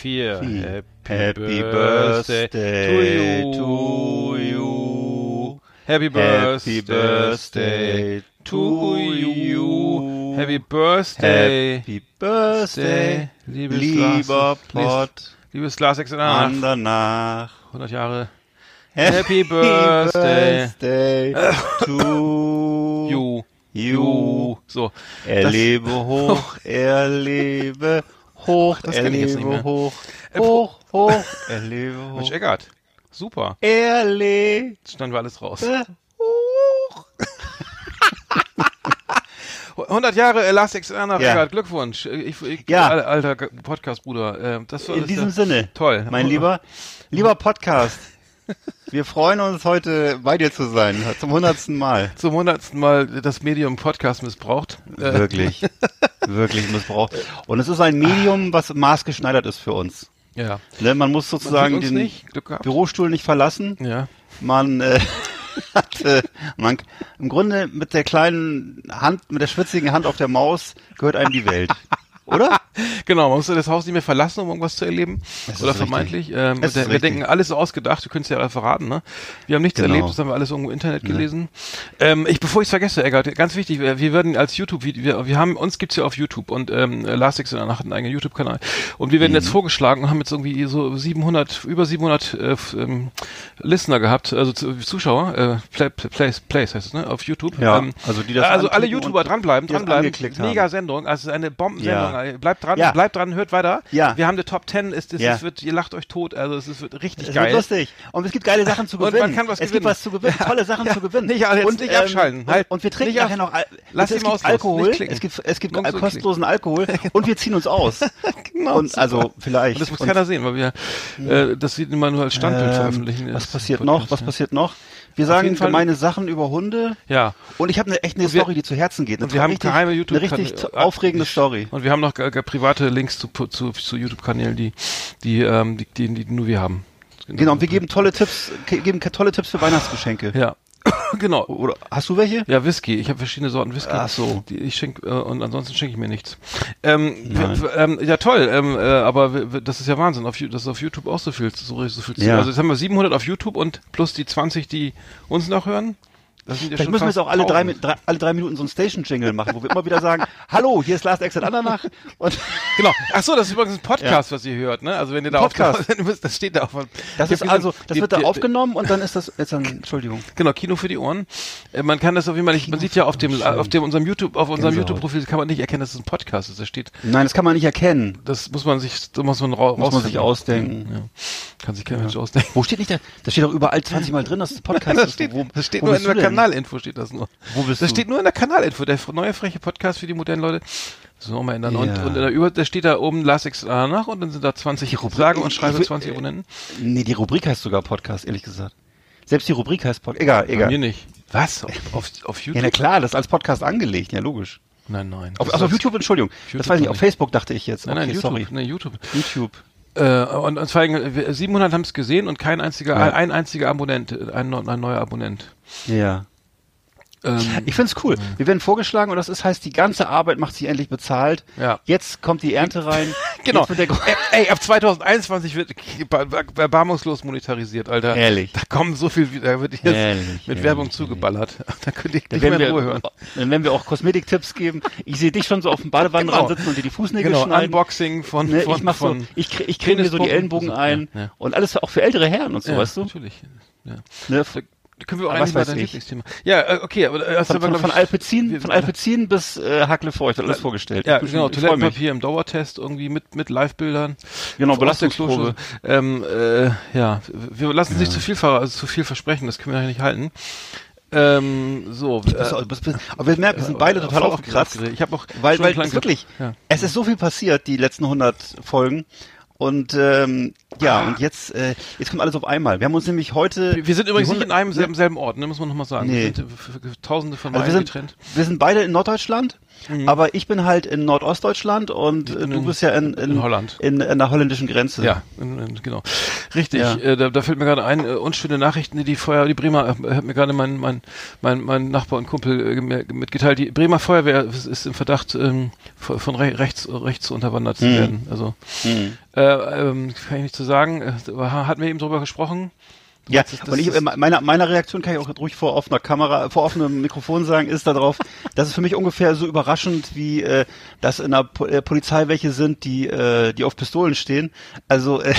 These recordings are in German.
Vier. Vier. Happy, birthday, to to you. you. Happy Happy birthday, birthday to you. Happy birthday, Happy birthday, liebes lieber Pott liebes Lars Exeter, Andernach. 100 Jahre. Happy birthday. birthday to You. you. So. Er Das- lebe hoch, er lebe hoch, das er kenn ich jetzt nicht lebe mehr. hoch, Äh, hoch, hoch, er lebe Mensch, hoch. Eckart. Super. Er lebe schneiden wir alles raus. hoch. 100 Jahre äh, Lars Exeter nach Ja. Eckart. Glückwunsch. Ich, ich, Ja. al- Alter Podcast-Bruder. Äh, das In das diesem Sinne, Toll. mein lieber, lieber Podcast, wir freuen uns heute bei dir zu sein, zum hundertsten Mal. Zum hundertsten Mal das Medium Podcast missbraucht. Wirklich, wirklich missbraucht. Und es ist ein Medium, was maßgeschneidert ist für uns. ja. Ne, man muss Man sozusagen uns den nicht. Bürostuhl nicht verlassen. Ja. Man äh, hat äh, man, im Grunde mit der kleinen Hand, mit der schwitzigen Hand auf der Maus gehört einem die Welt. Oder? Genau, man muss das Haus nicht mehr verlassen, um irgendwas zu erleben. Das Oder vermeintlich. Ähm, der, wir denken, alles ist ausgedacht, wir können es ja alle verraten, ne? Wir haben nichts Genau. erlebt, das haben wir alles irgendwo im Internet gelesen. Ähm, ich, bevor ich es vergesse, Eggert, ganz wichtig, wir, wir werden als YouTube, wir, wir haben, uns gibt's ja auf YouTube und ähm, Last Exit hat einen eigenen YouTube-Kanal. Und wir werden Mhm. jetzt vorgeschlagen und haben jetzt irgendwie so 700, über 700 äh, ähm, Listener gehabt, also zu, Zuschauer, äh, Play, Play, Plays, Plays heißt es, ne? Auf YouTube. Ja, ähm, also die das also alle YouTuber dranbleiben, dranbleiben. angeklickt Mega haben. Sendung, also es ist eine Bombensendung. Ja. Bleibt dran, Ja. bleibt dran, hört weiter. Ja. Wir haben eine Top 10, es, es, Ja. es wird, ihr lacht euch tot, also es, ist- wird richtig Es geil. wird lustig. Und es gibt geile Sachen zu Und man gewinnen. kann was es gewinnen. gibt was zu gewinnen, tolle Sachen zu gewinnen. Nicht, also und, nicht abschalten. Und, Halt. und wir trinken nachher noch Al Lass es, die es gibt. Alkohol. Es gibt, es gibt so kostenlosen Alkohol und wir ziehen uns aus. Genau, und also vielleicht. Und das muss und, keiner sehen, weil wir äh, das sieht immer nur als Standbild ähm, veröffentlichen. Was passiert noch? Was passiert noch? Wir sagen gemeine Sachen über Hunde. Ja. Und ich habe eine echt eine Story, die zu Herzen geht. Eine und wir haben richtig, geheime YouTube- Eine richtig aufregende Story. Und wir haben noch äh, private Links zu, zu, zu YouTube-Kanälen, die, die, ähm, die, die, die nur wir haben. Genau, und wir geben tolle Tipps, ge- geben tolle Tipps für Weihnachtsgeschenke. Ja. genau. Oder hast du welche? Ja, Whisky. Ich habe verschiedene Sorten Whisky. Ach so. Die ich schenk, äh, und ansonsten schenke ich mir nichts. Ähm, ähm, ja, toll. Ähm, äh, aber das ist ja Wahnsinn, auf, dass auf YouTube auch so viel, so, so viel zu Ja. Also jetzt haben wir 700 auf YouTube und plus die 20, die uns noch hören. Das sind ja Vielleicht müssen wir jetzt auch alle drei, 1000. Mi- drei, alle drei Minuten so einen Station-Jingle machen, wo wir immer wieder sagen, hallo, hier ist Last Exit Andernach. Und Genau. Ach so, das ist übrigens ein Podcast, was ihr hört, ne? Also wenn ihr da Podcast. auf, das steht da auf. das ist also, das die- wird da die- aufgenommen und dann ist das, jetzt dann, Entschuldigung. Genau, Kino für die Ohren. Äh, man kann das auf jeden Fall nicht, man sieht ja auf dem, auf dem unserem YouTube, auf unserem. YouTube-Profil kann man nicht erkennen, dass es ein Podcast ist. Da steht, Nein, das kann man nicht erkennen. das muss man sich, da muss man ra Muss man sich ausdenken. Ja. Kann sich kein Mensch ausdenken. Wo steht nicht da? Das steht doch überall 20 Mal drin, dass es Podcast Das ist. steht, wo, das steht wo nur in der? Kanalinfo, steht das nur. Wo bist das du? steht nur in der Kanalinfo, der neue freche Podcast für die modernen Leute. So, nochmal ändern. Und, Ja. und da, über, da steht da oben Last X nach und dann sind da 20 Sage und ich- schreibe ich will- 20 Abonnenten. Nee, die Rubrik heißt sogar Podcast, ehrlich gesagt. Selbst die Rubrik heißt Podcast. Egal, Bei egal. mir nicht. Was? Auf, auf, auf Ja, YouTube? na klar, das ist als Podcast angelegt, ja, logisch. nein, nein. Auf, also auf YouTube, Entschuldigung. YouTube das weiß ich nicht, auf. Facebook dachte ich jetzt. Nein, okay, nein, YouTube. sorry. Nee, YouTube. YouTube. Äh, und, und vor allem, äh, 700 haben es gesehen und kein einziger, Ja. ein einziger Abonnent, ein, ein neuer Abonnent. Ja. Ähm, Ich find's cool. Wir werden vorgeschlagen und das ist, heißt, die ganze Arbeit macht sich endlich bezahlt. Ja. Jetzt kommt die Ernte rein. Genau. Ey, ab 2021 wird bar- bar- erbarmungslos monetarisiert, Alter. Ehrlich. Da kommen so viel, da wird jetzt Ehrlich, mit ehrlich, Werbung ehrlich. zugeballert. Da könnt ihr nicht mehr in Ruhe hören. dann werden wir auch Kosmetiktipps geben. Ich sehe dich schon so auf dem Badewannenrand Genau. sitzen und dir die Fußnägel Genau, schneiden. Unboxing von, Ne, von, ich mach so, von ich, ich kriege mir so die. Ellenbogen ein Ja, ja. und alles auch für ältere Herren und so, weißt du? Natürlich. Ja. Ne, können wir auch Aber eigentlich mal dein. Lieblingsthema. Ja, äh, okay, aber äh, du von, aber, von, von wir- von Alpezin bis äh, Hacklefeucht, alles vorgestellt. Ja, genau, schon- ich freu mich. Toilettenpapier im Dauertest irgendwie mit, mit Live-Bildern. Genau, Belastungsprobe. Ähm, äh, ja, wir lassen sich zu viel, also zu viel versprechen, das können wir nicht halten. Ähm, so, äh, pass- Aber wir merken, wir sind beide total aufgekratzt. aufgeregt. Ich habe auch Weil, weil wirklich, Ja. es ist so viel passiert, die letzten 100 Folgen. Und ähm, Ja, und jetzt, äh, jetzt kommt alles auf einmal. Wir haben uns nämlich heute. Wir, sind übrigens nicht in einem selben, selben Ort, ne, muss man nochmal sagen. Nee. Wir sind f- tausende von Also Meilen wir sind, getrennt. wir sind beide in Norddeutschland, aber ich bin halt in Nordostdeutschland und äh, du in- bist ja in, in, in Holland. In, in der holländischen Grenze. Ja, in, in, genau. Richtig. Ja. Äh, da, da fällt mir gerade ein, äh, unschöne Nachrichten, die die Feuer, die Bremer, äh, hat mir gerade mein, mein, mein, mein Nachbar und Kumpel äh, mitgeteilt, die Bremer Feuerwehr ist, ist im Verdacht, ähm, von, re rechts, rechts unterwandert zu Mhm. werden. Also, Hm. äh, ähm, kann ich nicht zu sagen, äh, hatten wir eben drüber gesprochen. Ja, meinst, das- und ich, das- äh, meiner, meiner Reaktion kann ich auch ruhig vor offener Kamera, vor offenem Mikrofon sagen, ist darauf, dass es für mich ungefähr so überraschend wie, äh, dass in der po äh, Polizei welche sind, die, äh, die auf Pistolen stehen. Also, äh,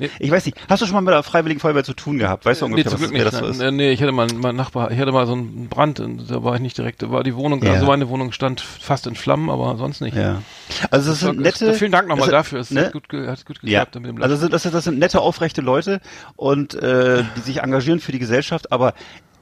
Nee. ich weiß nicht, hast du schon mal mit der Freiwilligen Feuerwehr zu tun gehabt? Weißt du Nee, ungefähr, zum was Glück das, nicht. wer das so ist? äh, nee, ich hatte mal, mein Nachbar, ich hatte mal so einen Brand, und da war ich nicht direkt, da war die Wohnung, Ja. also meine Wohnung stand fast in Flammen, aber sonst nicht. Ja. Also das sind Das- nette. Vielen Dank nochmal das- dafür, es ne? hat gut, hat gut Ja, geklappt mit dem also das, sind- das sind nette, aufrechte Leute und äh, die sich engagieren für die Gesellschaft, aber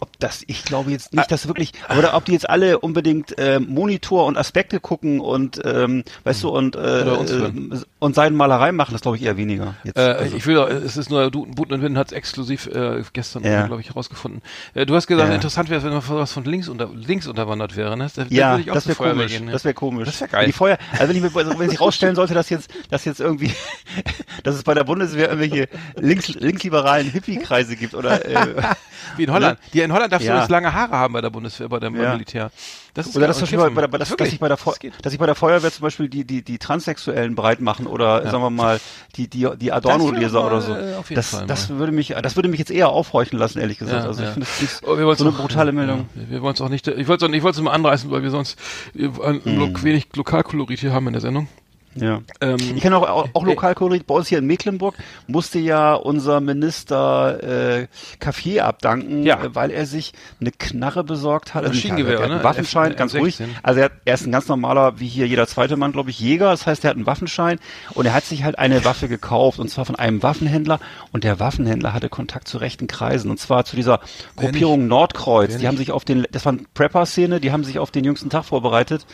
ob das, ich glaube jetzt nicht, dass wirklich, aber ob die jetzt alle unbedingt äh, Monitor und Aspekte gucken und ähm, weißt du und äh, Oder äh, und Seidenmalerei machen, das glaube ich eher weniger. Jetzt, Äh, also. Ich will, doch- es ist nur, du, Buten und Wind hat es exklusiv äh, gestern, Ja. glaube ich, herausgefunden. Äh, du hast gesagt, Ja. interessant wäre, wenn mal was von links unter links unterwandert wäre, ne? Da, da ja, würde ich auch das wäre komisch. gehen, ne? Das wäre komisch. Das wär geil. Die Feuer, also wenn ich mir, also wenn sich rausstellen sollte, dass jetzt, dass jetzt irgendwie, dass es bei der Bundeswehr irgendwelche links, linksliberalen Hippie-Kreise gibt oder äh, Wie in Holland. Die in Holland darfst Ja. du übrigens lange Haare haben bei der Bundeswehr, bei dem Ja. Militär. Das ist Oder Und Beispiel bei, der- dass, dass, ich bei der Feu- Das dass ich bei der Feuerwehr zum Beispiel die, die, die Transsexuellen breit machen oder sagen wir mal die, die, die Adorno-Leser oder so. äh, auf jeden Das, Fall das mal. würde mich, das würde mich jetzt eher aufhorchen lassen, ehrlich gesagt. Ja, also ja. ich finde das nicht Oh, so eine auch- brutale Meldung. Ja, wir wollen es auch nicht, ich wollte es ich wollte es mal anreißen, weil wir sonst ein, Hm. wenig Lokalkolorit hier haben in der Sendung. Ja. Ähm, Ich kenne auch, auch, auch Lokalkolorit, bei uns hier in Mecklenburg musste ja unser Minister äh, Kaffee abdanken, Ja. äh, weil er sich eine Knarre besorgt hat. Also Maschinengewehr, er hat einen ne? Waffenschein, F- ganz M16. ruhig. Also er, hat, er ist ein ganz normaler, wie hier jeder zweite Mann, glaube ich, Jäger. Das heißt, er hat einen Waffenschein und er hat sich halt eine Waffe gekauft und zwar von einem Waffenhändler und der Waffenhändler hatte Kontakt zu rechten Kreisen und zwar zu dieser Gruppierung Nordkreuz. Die haben sich auf den, das war eine Prepper-Szene, die haben sich auf den jüngsten Tag vorbereitet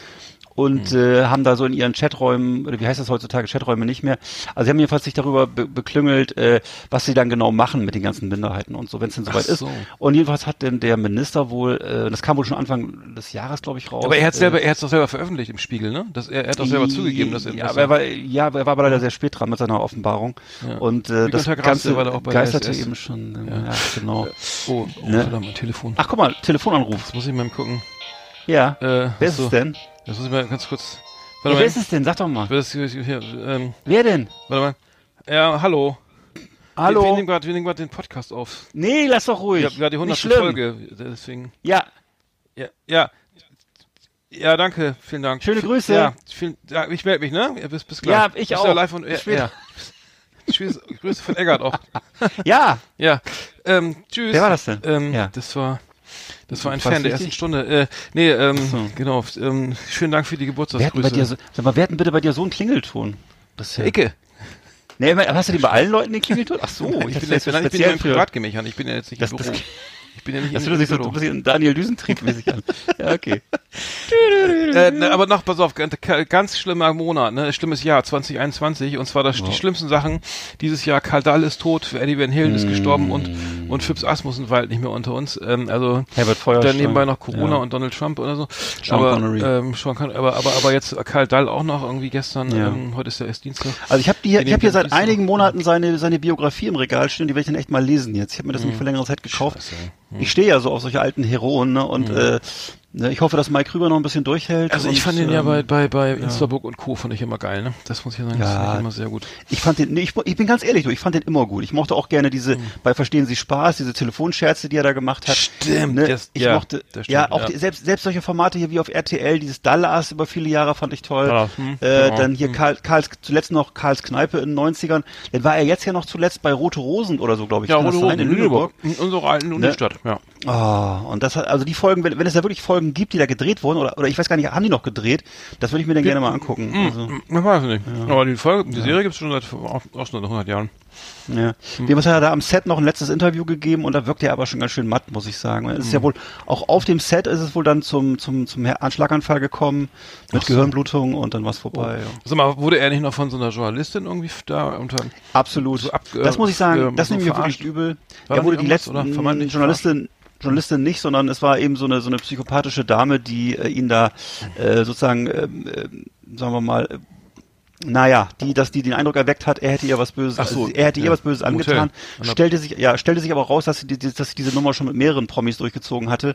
und Hm. äh, haben da so in ihren Chaträumen, oder wie heißt das heutzutage, Chaträume nicht mehr, also sie haben jedenfalls sich darüber be beklüngelt, äh, was sie dann genau machen mit den ganzen Minderheiten und so, wenn es denn soweit Ach ist. so. Und jedenfalls hat denn der Minister wohl, äh, das kam wohl schon Anfang des Jahres, glaube ich, raus. aber er hat äh, selber, er hat es doch selber veröffentlicht im Spiegel, ne? Das, er, er hat doch selber zugegeben, dass er ja, aber er war, ja, aber er war aber leider sehr spät dran mit seiner Offenbarung. Ja. Und äh, das Ganze war da auch bei der geisterte eben schon. äh, Ja. Ja, genau. Oh, oh Ne? verdammt, mein Telefon. Ach, guck mal, Telefonanruf. Jetzt muss ich mal gucken. Ja. Äh, Wer ist es denn? Das muss ich mal ganz kurz. Ja, wer ist es denn? Sag doch mal. Wer ist hier, ähm, Wer denn? warte mal. Ja, hallo. Wir, wir Hallo? nehmen gerade, wir nehmen gerade den Podcast auf. Nee, lass doch ruhig. Ich habe gerade die Nicht 100. schlimm. Folge, deswegen. Ja, Ja, ja. Ja, danke, vielen Dank. Schöne Grüße. Ja, vielen, ja ich melde mich, ne? Bis, bis gleich. Ja, ich Bist auch. Ja live und, Bis später. ja. Grüße von Eggert auch. ja. Ja, ähm, tschüss. Wer war das denn? Ähm, Ja. Das war, das war ein Fan der ersten Stunde. Äh, nee, ähm, so. genau. Ähm, vielen Dank für die Wer denn Geburtstagsgrüße. dir so, sag mal, wer hat denn bitte bei dir so einen Klingelton? Das ist ja, Icke. nee, aber hast du den bei allen Leuten den Klingelton? Ach so, ich, dachte, bin jetzt, nein, ich bin ja im Privatgemächern. Ich bin ja jetzt nicht Das- im das- Büro. Ich bin ja nicht Das im hört sich so ein bisschen Daniel Düsentrieb mäßig an. Ja, okay. Äh, ne, aber noch, pass auf, ganz, schlimmer Monat, ne, schlimmes Jahr 2021 und zwar das, die schlimmsten Sachen dieses Jahr. Karl Dahl ist tot, Eddie Van Halen ist gestorben und Mm. und Phipps Asmussen war halt nicht mehr unter uns. Ähm, also Herbert Feuerstein. dann nebenbei noch Corona Ja. und Donald Trump oder so. Sean aber, Connery. Ähm, Sean Con aber aber aber jetzt Karl Dahl auch noch irgendwie gestern. Ja. Ähm, heute ist ja erst Dienstag. Also ich habe hier, ich habe hier seit einigen. Monaten seine seine Biografie im Regal stehen, die werde ich dann echt mal lesen jetzt. Ich habe mir das nämlich vor längerer Zeit gekauft. Scheiße. Ich stehe ja so auf solche alten Heroen, ne? Und äh, ne, ich hoffe, dass Mike Krüger noch ein bisschen durchhält. Also ich fand den ja ähm, bei bei bei Instaburg und Co. fand ich immer geil, ne? Das muss ich sagen, das Ja. fand ich immer sehr gut. Ich fand den, nee, ich, ich bin ganz ehrlich, du, ich fand den immer gut. Ich mochte auch gerne diese, Mhm. bei Verstehen Sie Spaß, diese Telefonscherze, die er da gemacht hat. Stimmt, Ne? das- ich ja, mochte, das stimmt, ja, auch ja. Die, selbst, selbst solche Formate hier wie auf RTL, dieses Dallas über viele Jahre fand ich toll. Ja, hm, äh, genau, dann hier hm. Karl, Karls, zuletzt noch Karls Kneipe in den 90ern. Dann war er jetzt ja noch zuletzt bei Rote Rosen oder so, glaube ich. Ja, Rote? Rosen in Lüneburg, in unserer alten Unistadt, ja. Oh, und das hat, also die Folgen, wenn, wenn es ja wirklich Folgen gibt, die da gedreht wurden, oder, oder ich weiß gar nicht, haben die noch gedreht? Das würde ich mir dann gerne mal angucken. Mm, Also, Ich weiß nicht. Aber die Folge, die Serie gibt's schon seit auch, auch schon seit 100 Jahren. ja. Dem hat er da am Set noch ein letztes Interview gegeben und da wirkt er aber schon ganz schön matt, muss ich sagen. Es ist ja wohl, auch auf dem Set ist es wohl dann zum, zum, zum Anschlaganfall gekommen, mit Gehirnblutung und dann war's vorbei. Ja. Sag mal, wurde er nicht noch von so einer Journalistin irgendwie da unter, Absolut. So ab- das muss ich sagen, äh, das so nehme ich mir wirklich übel. War Er da wurde die vermeintlich Journalistin, Journalistin nicht, sondern es war eben so eine so eine psychopathische Dame, die äh, ihn da äh, sozusagen, ähm, äh, sagen wir mal, äh, naja, die, dass die den Eindruck erweckt hat, er hätte ihr was Böses, so, also er hätte ihr ja. was Böses angetan, stellte sich, ja, stellte sich aber raus, dass sie, dass sie diese Nummer schon mit mehreren Promis durchgezogen hatte.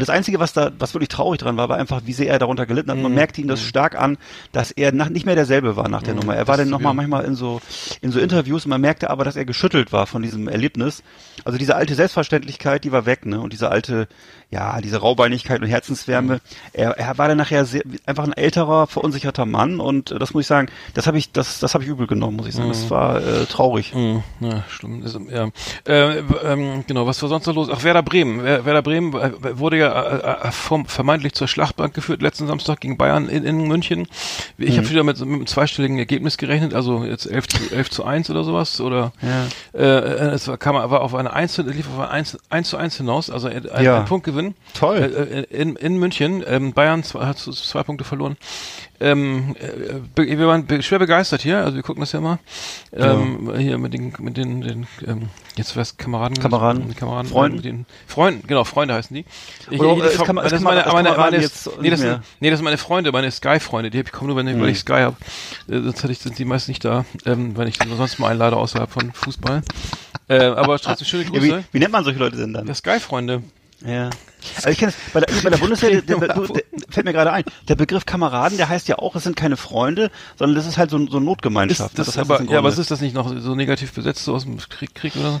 Das Einzige, was da, was wirklich traurig dran war, war einfach, wie sehr er darunter gelitten hat. Man Mhm. merkte ihm das stark an, dass er nach, nicht mehr derselbe war nach der Nummer. Er war dann nochmal manchmal in so, in so Interviews und man merkte aber, dass er geschüttelt war von diesem Erlebnis. Also diese alte Selbstverständlichkeit, die war weg, ne? Und diese alte, ja, diese Raubeinigkeit und Herzenswärme. Er, er war dann nachher sehr, einfach ein älterer, verunsicherter Mann und äh, das muss ich sagen, das habe ich, das, das habe ich übel genommen, muss ich sagen. Das war äh, traurig. Mhm, ja, schlimm. Das, ja. Äh, ähm, genau, was war sonst noch los? Ach, Werder Bremen. Wer- Werder Bremen äh, wurde ja äh, äh, vom, vermeintlich zur Schlachtbank geführt letzten Samstag gegen Bayern in, in München. Ich habe wieder mit, mit einem zweistelligen Ergebnis gerechnet, also jetzt 11 zu, 11 zu 1 oder sowas. Oder Ja. äh, es war, kam aber auf eine 1, zu- lief auf ein 1, 1 zu 1 hinaus, also ein, Ja. ein Punktgewinn. Toll. Äh, äh, in, in München. Ähm, Bayern zwei, hat zwei Punkte verloren. Ähm, äh, be- wir waren schwer begeistert hier, also wir gucken das ja mal. Ähm, Hier mit den, mit den, den ähm, jetzt was Kameraden, Kameraden. Kameraden, Freunden. Den Freunden, genau, Freunde heißen die. Ich, Oder, ich- äh, ist ich- Kam- das ist meine, meine, meine, jetzt nee, das sind, nee, das sind meine Freunde, meine Sky-Freunde, die hab ich komme nur, wenn, ich weil ich Sky habe. Äh, sonst hätte ich, sind die meist nicht da, ähm, wenn ich sonst mal einlade außerhalb von Fußball. Äh, aber trotzdem schöne Ja, Grüße. wie, wie nennt man solche Leute denn dann? Ja, Sky-Freunde. Ja. Also ich kenne es, bei der, bei der Bundeswehr, der, der, der, fällt mir gerade ein, der Begriff Kameraden, der heißt ja auch, es sind keine Freunde, sondern das ist halt so, so eine Ist Notgemeinschaft. das, heißt aber, ja, aber ist das nicht noch so negativ besetzt, so aus dem Krieg, Krieg oder so?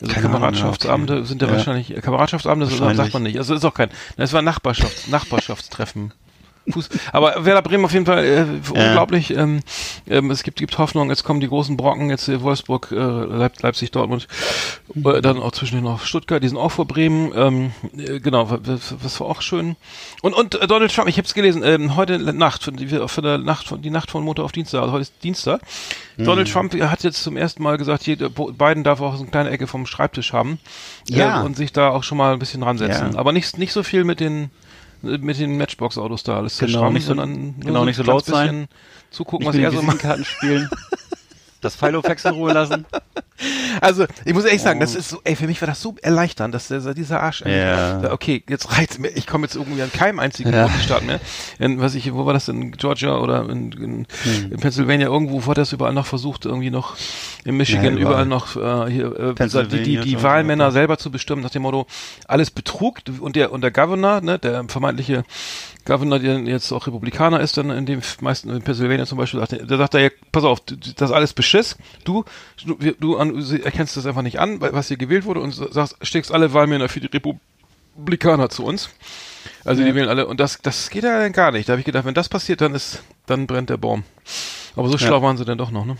Also Keine Ahnung, Kameradschaftsabende ja, okay. sind ja, Ja. wahrscheinlich, Kameradschaftsabende das Wahrscheinlich. sagt man nicht. Also ist auch kein, das war Nachbarschafts, Nachbarschaftstreffen. Fuß, aber Werder Bremen auf jeden Fall äh, unglaublich. Ähm, ähm, es gibt, gibt Hoffnung, jetzt kommen die großen Brocken, jetzt äh, Wolfsburg, äh, Leip Leipzig, Dortmund, äh, dann auch zwischendurch noch Stuttgart, die sind auch vor Bremen. Ähm, äh, genau, was, was war auch schön. Und, und äh, Donald Trump, ich habe es gelesen, ähm, heute Nacht, von, die, von der Nacht, von, die Nacht von Montag auf Dienstag, also heute ist Dienstag. Donald Trump hat jetzt zum ersten Mal gesagt, jeder, Biden darf auch so eine kleine Ecke vom Schreibtisch haben Ja. äh, und sich da auch schon mal ein bisschen ransetzen. Ja. Aber nicht, nicht so viel mit den mit den Matchbox-Autos da alles Genau, zerschrammen, nicht so- sondern genau, ein nicht so laut sein. Zugucken, nicht was er so macht. Visitenkarten spielen, das Filofax in Ruhe lassen. Also, ich muss ehrlich sagen, das ist so, ey, für mich war das so erleichternd, dass der, dieser Arsch, Ja. okay, jetzt reizt mir, ich komme jetzt irgendwie an keinem einzigen Ja. Bundesstaat mehr. In, was ich, wo war das in Georgia oder in, in, in Pennsylvania, irgendwo wurde das überall noch versucht, irgendwie noch in Michigan, Ja, überall. überall noch äh, hier, äh, die, die, die Wahlmänner selber zu bestimmen, nach dem Motto, alles Betrug und der, und der Governor, ne, der vermeintliche Governor, der jetzt auch Republikaner ist, dann in dem meisten, in Pennsylvania zum Beispiel, sagt, der sagt er ja, pass auf, das ist alles Beschiss, du, du, du an, erkennst das einfach nicht an, weil- was hier gewählt wurde und sagst, steckst alle Wahlmänner für die Republikaner zu uns. Also die wählen alle und das, das geht ja dann gar nicht. Da habe ich gedacht, wenn das passiert, dann ist, dann brennt der Baum. Aber so schlau waren sie dann doch noch, ne?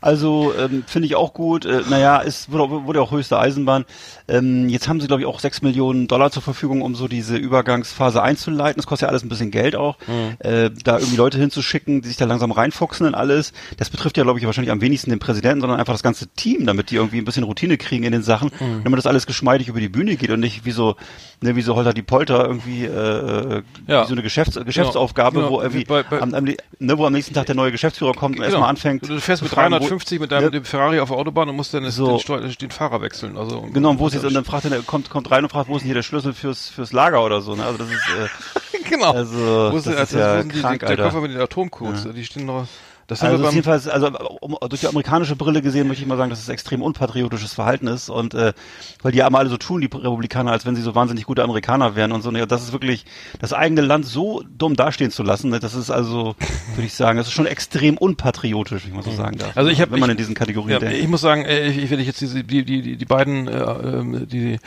Also ähm, finde ich auch gut. Äh, naja, es wurde, wurde auch höchste Eisenbahn. Ähm, jetzt haben sie, glaube ich, auch sechs Millionen Dollar zur Verfügung, um so diese Übergangsphase einzuleiten. Das kostet ja alles ein bisschen Geld auch. Äh, da irgendwie Leute hinzuschicken, die sich da langsam reinfuchsen in alles. Das betrifft ja, glaube ich, wahrscheinlich am wenigsten den Präsidenten, sondern einfach das ganze Team, damit die irgendwie ein bisschen Routine kriegen in den Sachen, damit das alles geschmeidig über die Bühne geht und nicht wie so, ne, wie so Holter die Polter irgendwie äh, Ja. wie so eine Geschäfts Geschäftsaufgabe, Genau. wo irgendwie Bei- bei- am, am, ne, wo am nächsten Tag der neue Geschäftsführer kommt und erstmal anfängt. Du, fährst mit fragen, wo- 350 mit deinem ne, dem Ferrari auf der Autobahn und musst dann das- So. den, den Fahrer wechseln. Also, Genau, und wo ist jetzt, und dann fragt er, kommt, kommt rein und fragt, wo ist denn hier der Schlüssel fürs, fürs Lager oder so, ne? Also das ist, äh, genau. also, Wo ist, das der- ist ja wo sind die, krank, der. Koffer mit den Atomcodes, die stehen noch. Das Also beim, jedenfalls, also um, durch die amerikanische Brille gesehen, möchte ich mal sagen, dass es extrem unpatriotisches Verhalten ist und äh, weil die haben alle so tun, die Republikaner, als wenn sie so wahnsinnig gute Amerikaner wären und so. Ne, das ist wirklich das eigene Land so dumm dastehen zu lassen. Ne, das ist also, würde ich sagen, das ist schon extrem unpatriotisch, wenn ich mal so sagen darf. Also ich hab- wenn man ich- in diesen Kategorien Ja, denkt. ich muss sagen, äh, ich, ich wenn ich jetzt diese, die, die, die, die beiden, äh, ähm, die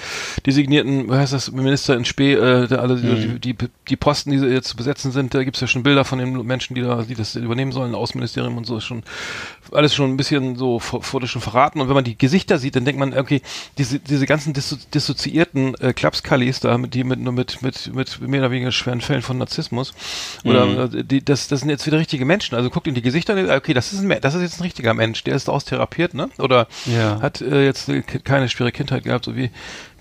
designierten, wie heißt das, Minister in Spee, äh, der alle, Mhm. die, die, die Posten, die jetzt zu besetzen sind, da gibt's ja schon Bilder von den Menschen, die da, die das übernehmen sollen, Außenminister Justizministerium und so ist schon alles schon ein bisschen so wurde schon verraten. Und wenn man die Gesichter sieht, dann denkt man, okay, diese, diese ganzen disso dissoziierten äh, Klapskallis da, die mit, nur mit, mit, mit mehr oder weniger schweren Fällen von Narzissmus, oder mhm. Äh, die, das, das sind jetzt wieder richtige Menschen. Also guckt in die Gesichter, okay, das ist, ein, das ist jetzt ein richtiger Mensch, der ist austherapiert, ne? Oder ja. hat äh, jetzt keine schwere Kindheit gehabt, so wie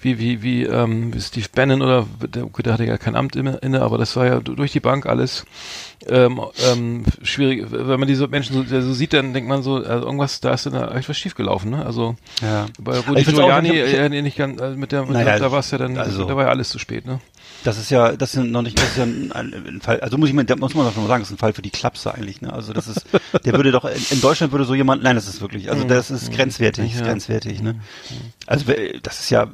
wie, wie, wie, ähm, Steve Bannon oder, der, der hatte ja kein Amt inne, aber das war ja durch die Bank alles ähm, ähm, schwierig. Wenn man diese Menschen so, so, sieht, dann denkt man so, also irgendwas, da ist dann etwas schiefgelaufen, ne? Also ja. bei Rudi Giuliani, äh, nicht ganz, äh, mit der, mit naja, der da war es ja dann, also, da war ja alles zu spät, ne? Das ist ja, das ist noch nicht, das ist ja ein, ein Fall, also muss ich mir, muss man doch schon mal sagen, das ist ein Fall für die Klapse eigentlich, ne? Also das ist, der würde doch, in, in Deutschland würde so jemand, nein, das ist wirklich, also das ist grenzwertig, ja. grenzwertig, ne? Also das ist ja,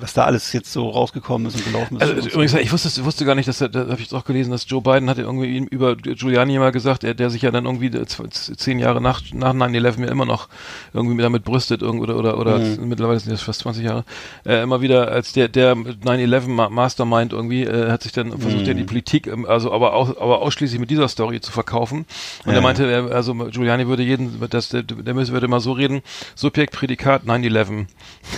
was da alles jetzt so rausgekommen ist und gelaufen ist. Also übrigens, ich wusste, ich wusste gar nicht, dass, da habe ich auch gelesen, dass Joe Biden hatte irgendwie über Giuliani mal gesagt, der, der sich ja dann irgendwie zehn Jahre nach, nach 9-11 ja immer noch irgendwie damit brüstet, oder, oder, oder mhm. mittlerweile sind das fast 20 Jahre, äh, immer wieder als der, der 9-11 Mastermind irgendwie äh, hat sich dann versucht, ja die mhm. Politik, ähm, also aber auch, aber ausschließlich mit dieser Story zu verkaufen. Und ja, er meinte, er, also Giuliani würde jeden, das, der, der würde mal so reden, Subjekt, Prädikat 9-11.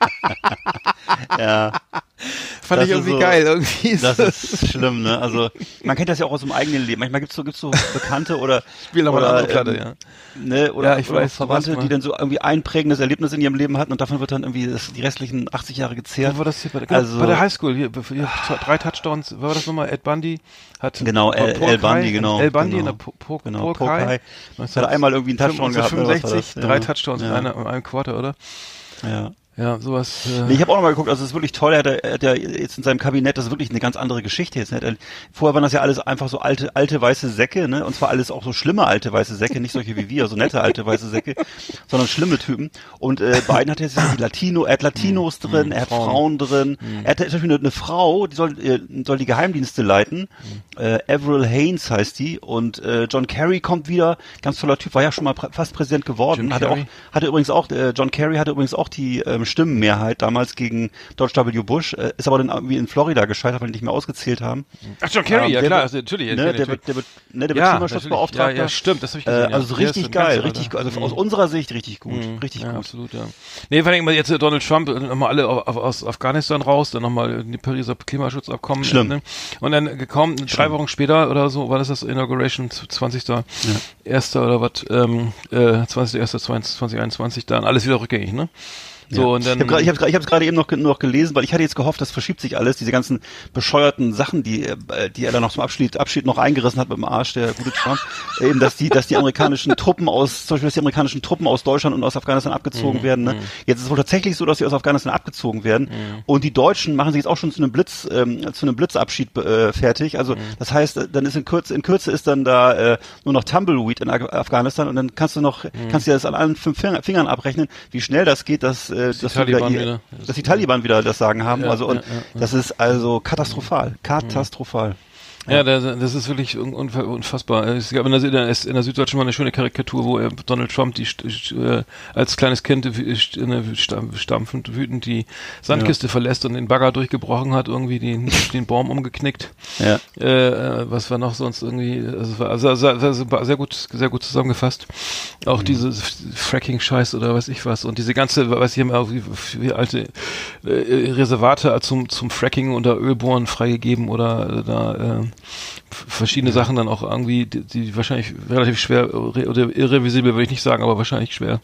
ja. Fand das ich irgendwie so, geil. Irgendwie das ist schlimm, ne? Also man kennt das ja auch aus dem eigenen Leben. Manchmal gibt's so, gibt's so Bekannte oder Spiel oder, ähm, Platte, ja. Ne, oder, ja, ich oder weiß, Verwandte, die dann so irgendwie einprägendes Erlebnis in ihrem Leben hatten und davon wird dann irgendwie das, die restlichen 80 Jahre gezehrt. Wo war das hier bei der, genau, also, bei der Highschool? Hier, hier drei Touchdowns. War das nochmal? Ed Bundy hat genau El, El Bundy genau. El Bundy genau. in der po, po, genau, Pokai. Hat er einmal irgendwie einen Touchdown 65, gehabt. 65, drei Touchdowns in einem Quarter, oder? Ja. Ja, sowas. Äh nee, ich habe auch noch mal geguckt, also es ist wirklich toll, er hat, er hat ja jetzt in seinem Kabinett, das ist wirklich eine ganz andere Geschichte jetzt. Ne? Vorher waren das ja alles einfach so alte, alte weiße Säcke, ne? Und zwar alles auch so schlimme alte weiße Säcke, nicht solche wie wir, so nette alte weiße Säcke, sondern schlimme Typen. Und äh, Biden hat jetzt die Latino, er hat Latinos mhm. drin, er hat Frauen, Frauen drin, mhm. er hat zum Beispiel eine, eine Frau, die soll, äh, soll die Geheimdienste leiten. Mhm. Äh, Avril Haines heißt die. Und äh, John Kerry kommt wieder, ganz toller Typ, war ja schon mal fast Präsident geworden. hatte auch, hatte übrigens auch, äh, John Kerry hatte übrigens auch die ähm, Stimmenmehrheit damals gegen George W. Bush, äh, ist aber dann irgendwie in Florida gescheitert, weil die nicht mehr ausgezählt haben. Ach, John Kerry, ähm, ja klar, also, natürlich. Ne, der, wird, der wird, ne, der wird ja, Klimaschutzbeauftragter. Ja, ja, stimmt, das habe ich gesehen. Äh, also ja. richtig geil, richtig, also mhm. aus unserer Sicht richtig gut, mhm. richtig ja, gut. absolut, ja. Nee, vor allem jetzt Donald Trump, äh, nochmal alle aus Afghanistan raus, dann nochmal die Pariser Klimaschutzabkommen. Schlimm. Ne? Und dann gekommen, drei Wochen später oder so, war das das Inauguration 20. Ja. Erster oder was, ähm, äh, 20. 1. 2021, dann alles wieder rückgängig, ne? So, ja. und dann, ich habe ich hab, gerade eben noch, noch gelesen, weil ich hatte jetzt gehofft, das verschiebt sich alles, diese ganzen bescheuerten Sachen, die, äh, die er dann noch zum Abschied, Abschied noch eingerissen hat mit dem Arsch, der gute Trump, eben, dass die, dass die amerikanischen Truppen aus, zum Beispiel, dass die amerikanischen Truppen aus Deutschland und aus Afghanistan abgezogen mhm. werden. Ne? Mhm. Jetzt ist es wohl tatsächlich so, dass sie aus Afghanistan abgezogen werden. Mhm. Und die Deutschen machen sich jetzt auch schon zu einem Blitz, ähm, zu einem Blitzabschied äh, fertig. Also mhm. das heißt, dann ist in Kürze, in Kürze ist dann da äh, nur noch Tumbleweed in Afghanistan und dann kannst du noch, mhm. kannst du dir das an allen fünf Fingern abrechnen, wie schnell das geht, dass äh, dass, Taliban wieder, wieder, dass die Taliban wieder das Sagen haben. Also und das ist also katastrophal, katastrophal. Ja, das, das ist wirklich unfassbar. Es gab in der, in der Süddeutschen mal eine schöne Karikatur, wo Donald Trump die äh, als kleines Kind stampfend wütend die Sandkiste ja. verlässt und den Bagger durchgebrochen hat, irgendwie den, den Baum umgeknickt. Ja. Äh, was war noch sonst irgendwie? Also war also, also, sehr gut, sehr gut zusammengefasst. Auch mhm. diese Fracking-Scheiß oder weiß ich was und diese ganze, weiß ich, auch wie, wie alte äh, Reservate zum zum Fracking oder Ölbohren freigegeben oder da äh, verschiedene Sachen dann auch irgendwie, die, die wahrscheinlich relativ schwer oder irrevisibel würde ich nicht sagen, aber wahrscheinlich schwer